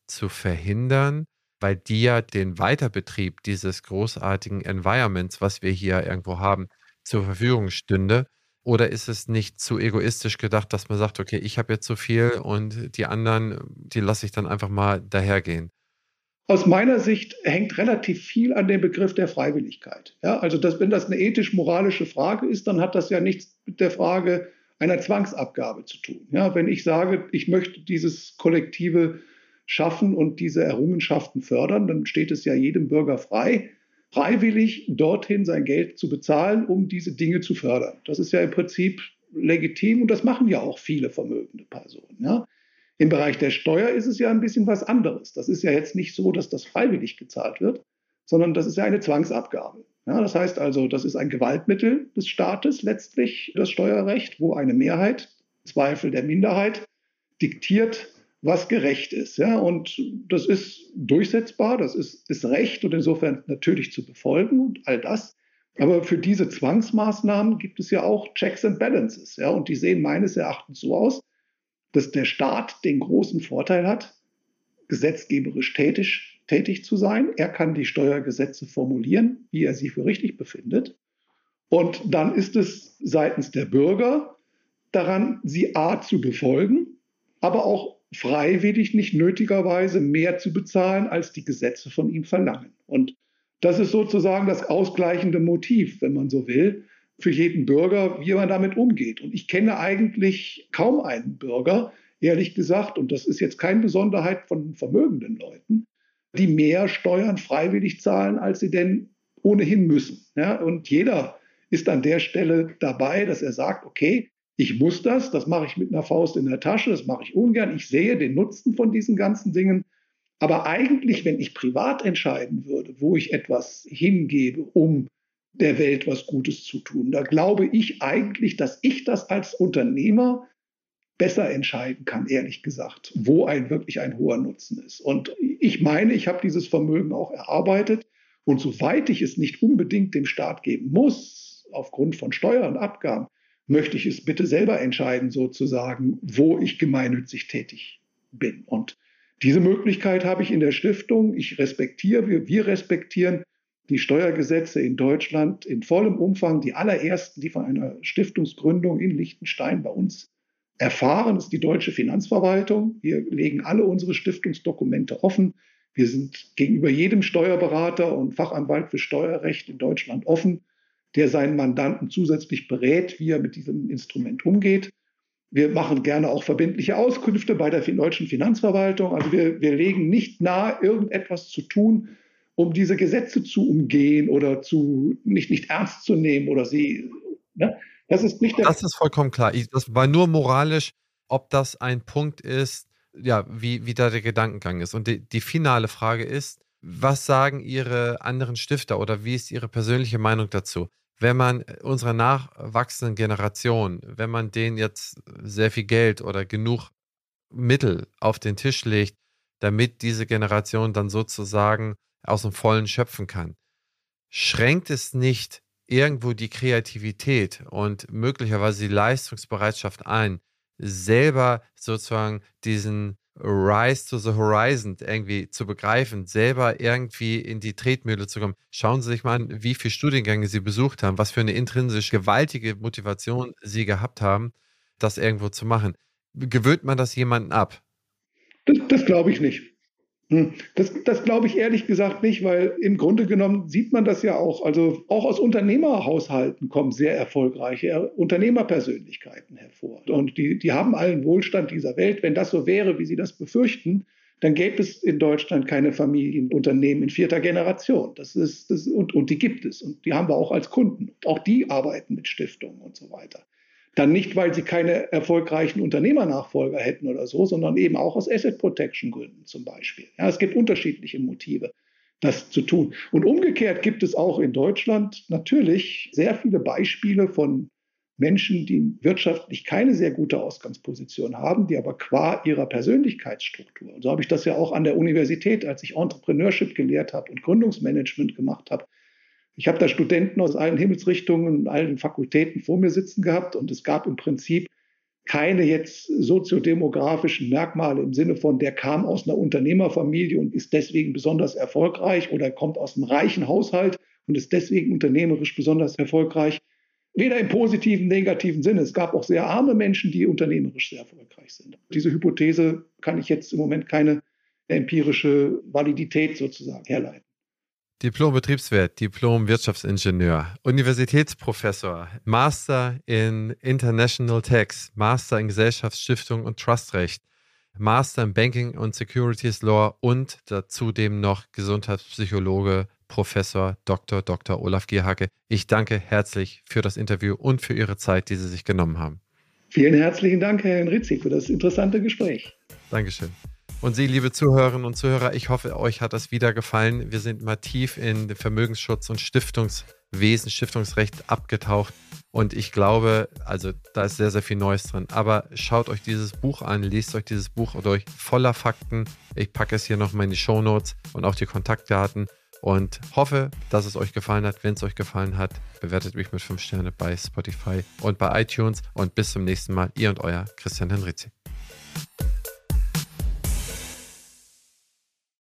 zu verhindern? Weil die ja den Weiterbetrieb dieses großartigen Environments, was wir hier irgendwo haben, zur Verfügung stünde? Oder ist es nicht zu egoistisch gedacht, dass man sagt, okay, ich habe jetzt so viel und die anderen, die lasse ich dann einfach mal dahergehen? Aus meiner Sicht hängt relativ viel an dem Begriff der Freiwilligkeit. Ja, also dass, wenn das eine ethisch-moralische Frage ist, dann hat das ja nichts mit der Frage einer Zwangsabgabe zu tun. Ja, wenn ich sage, ich möchte dieses kollektive schaffen und diese Errungenschaften fördern, dann steht es ja jedem Bürger frei, freiwillig dorthin sein Geld zu bezahlen, um diese Dinge zu fördern. Das ist ja im Prinzip legitim und das machen ja auch viele vermögende Personen. Ja. Im Bereich der Steuer ist es ja ein bisschen was anderes. Das ist ja jetzt nicht so, dass das freiwillig gezahlt wird, sondern das ist ja eine Zwangsabgabe. Ja, das heißt also, das ist ein Gewaltmittel des Staates letztlich, das Steuerrecht, wo eine Mehrheit, Zweifel der Minderheit, diktiert, was gerecht ist. Ja? Und das ist durchsetzbar, das ist, ist Recht und insofern natürlich zu befolgen und all das. Aber für diese Zwangsmaßnahmen gibt es ja auch Checks and Balances. Ja? Und die sehen meines Erachtens so aus, dass der Staat den großen Vorteil hat, gesetzgeberisch tätig, tätig zu sein. Er kann die Steuergesetze formulieren, wie er sie für richtig befindet. Und dann ist es seitens der Bürger daran, sie a zu befolgen, aber auch freiwillig nicht nötigerweise mehr zu bezahlen, als die Gesetze von ihm verlangen. Und Das ist sozusagen das ausgleichende Motiv, wenn man so will, für jeden Bürger, wie man damit umgeht. Und ich kenne eigentlich kaum einen Bürger, ehrlich gesagt, und das ist jetzt keine Besonderheit von vermögenden Leuten, die mehr Steuern freiwillig zahlen, als sie denn ohnehin müssen. Ja, und jeder ist an der Stelle dabei, dass er sagt, okay, ich muss das, das mache ich mit einer Faust in der Tasche, das mache ich ungern, ich sehe den Nutzen von diesen ganzen Dingen. Aber eigentlich, wenn ich privat entscheiden würde, wo ich etwas hingebe, um der Welt was Gutes zu tun, da glaube ich eigentlich, dass ich das als Unternehmer besser entscheiden kann, ehrlich gesagt, wo ein wirklich ein hoher Nutzen ist. Und ich meine, ich habe dieses Vermögen auch erarbeitet. Und soweit ich es nicht unbedingt dem Staat geben muss, aufgrund von Steuern und Abgaben, möchte ich es bitte selber entscheiden, sozusagen, wo ich gemeinnützig tätig bin. Und diese Möglichkeit habe ich in der Stiftung. Ich respektiere, wir, wir respektieren die Steuergesetze in Deutschland in vollem Umfang. Die allerersten, die von einer Stiftungsgründung in Liechtenstein bei uns erfahren, ist die deutsche Finanzverwaltung. Wir legen alle unsere Stiftungsdokumente offen. Wir sind gegenüber jedem Steuerberater und Fachanwalt für Steuerrecht in Deutschland offen, der seinen Mandanten zusätzlich berät, wie er mit diesem Instrument umgeht. Wir machen gerne auch verbindliche Auskünfte bei der deutschen Finanzverwaltung. Also wir, wir legen nicht nahe, irgendetwas zu tun, um diese Gesetze zu umgehen oder zu nicht, nicht ernst zu nehmen oder sie. Ne? Das ist nicht der. Das ist vollkommen klar. Ich, das war nur moralisch, ob das ein Punkt ist, ja, wie, wie da der Gedankengang ist. Und die, die finale Frage ist, was sagen Ihre anderen Stifter oder wie ist Ihre persönliche Meinung dazu? Wenn man unserer nachwachsenden Generation, wenn man denen jetzt sehr viel Geld oder genug Mittel auf den Tisch legt, damit diese Generation dann sozusagen aus dem Vollen schöpfen kann, schränkt es nicht irgendwo die Kreativität und möglicherweise die Leistungsbereitschaft ein, selber sozusagen diesen Rise to the Horizon irgendwie zu begreifen, selber irgendwie in die Tretmühle zu kommen. Schauen Sie sich mal an, wie viele Studiengänge Sie besucht haben, was für eine intrinsisch gewaltige Motivation Sie gehabt haben, das irgendwo zu machen. Gewöhnt man das jemanden ab? Das, das glaube ich nicht. Hm, das, das glaube ich ehrlich gesagt nicht, weil im Grunde genommen sieht man das ja auch. Also auch aus Unternehmerhaushalten kommen sehr erfolgreiche Unternehmerpersönlichkeiten hervor. Und die, die haben allen Wohlstand dieser Welt. Wenn das so wäre, wie sie das befürchten, dann gäbe es in Deutschland keine Familienunternehmen in vierter Generation. Das ist, das, und, und die gibt es. Und die haben wir auch als Kunden. Und auch die arbeiten mit Stiftungen und so weiter. Dann nicht, weil sie keine erfolgreichen Unternehmernachfolger hätten oder so, sondern eben auch aus Asset Protection Gründen zum Beispiel. Ja, es gibt unterschiedliche Motive, das zu tun. Und umgekehrt gibt es auch in Deutschland natürlich sehr viele Beispiele von Menschen, die wirtschaftlich keine sehr gute Ausgangsposition haben, die aber qua ihrer Persönlichkeitsstruktur, und so habe ich das ja auch an der Universität, als ich Entrepreneurship gelehrt habe und Gründungsmanagement gemacht habe, ich habe da Studenten aus allen Himmelsrichtungen und allen Fakultäten vor mir sitzen gehabt und es gab im Prinzip keine jetzt soziodemografischen Merkmale im Sinne von, der kam aus einer Unternehmerfamilie und ist deswegen besonders erfolgreich oder kommt aus einem reichen Haushalt und ist deswegen unternehmerisch besonders erfolgreich. Weder im positiven, negativen Sinne. Es gab auch sehr arme Menschen, die unternehmerisch sehr erfolgreich sind. Diese Hypothese kann ich jetzt im Moment keine empirische Validität sozusagen herleiten. Diplom-Betriebswirt, Diplom-Wirtschaftsingenieur, Universitätsprofessor, Master in International Tax, Master in Gesellschaftsstiftung und Trustrecht, Master in Banking und Securities Law und zudem noch Gesundheitspsychologe, Professor Dr. Dr. Olaf Gierhacke. Ich danke herzlich für das Interview und für Ihre Zeit, die Sie sich genommen haben. Vielen herzlichen Dank, Herr Henrizi, für das interessante Gespräch. Dankeschön. Und Sie, liebe Zuhörerinnen und Zuhörer, ich hoffe, euch hat das wieder gefallen. Wir sind mal tief in Vermögensschutz und Stiftungswesen, Stiftungsrecht abgetaucht. Und ich glaube, also da ist sehr, sehr viel Neues drin. Aber schaut euch dieses Buch an, lest euch dieses Buch durch, voller Fakten. Ich packe es hier nochmal in die Show Notes und auch die Kontaktdaten. Und hoffe, dass es euch gefallen hat. Wenn es euch gefallen hat, bewertet mich mit 5 Sterne bei Spotify und bei iTunes. Und bis zum nächsten Mal, ihr und euer Christian Henrizi.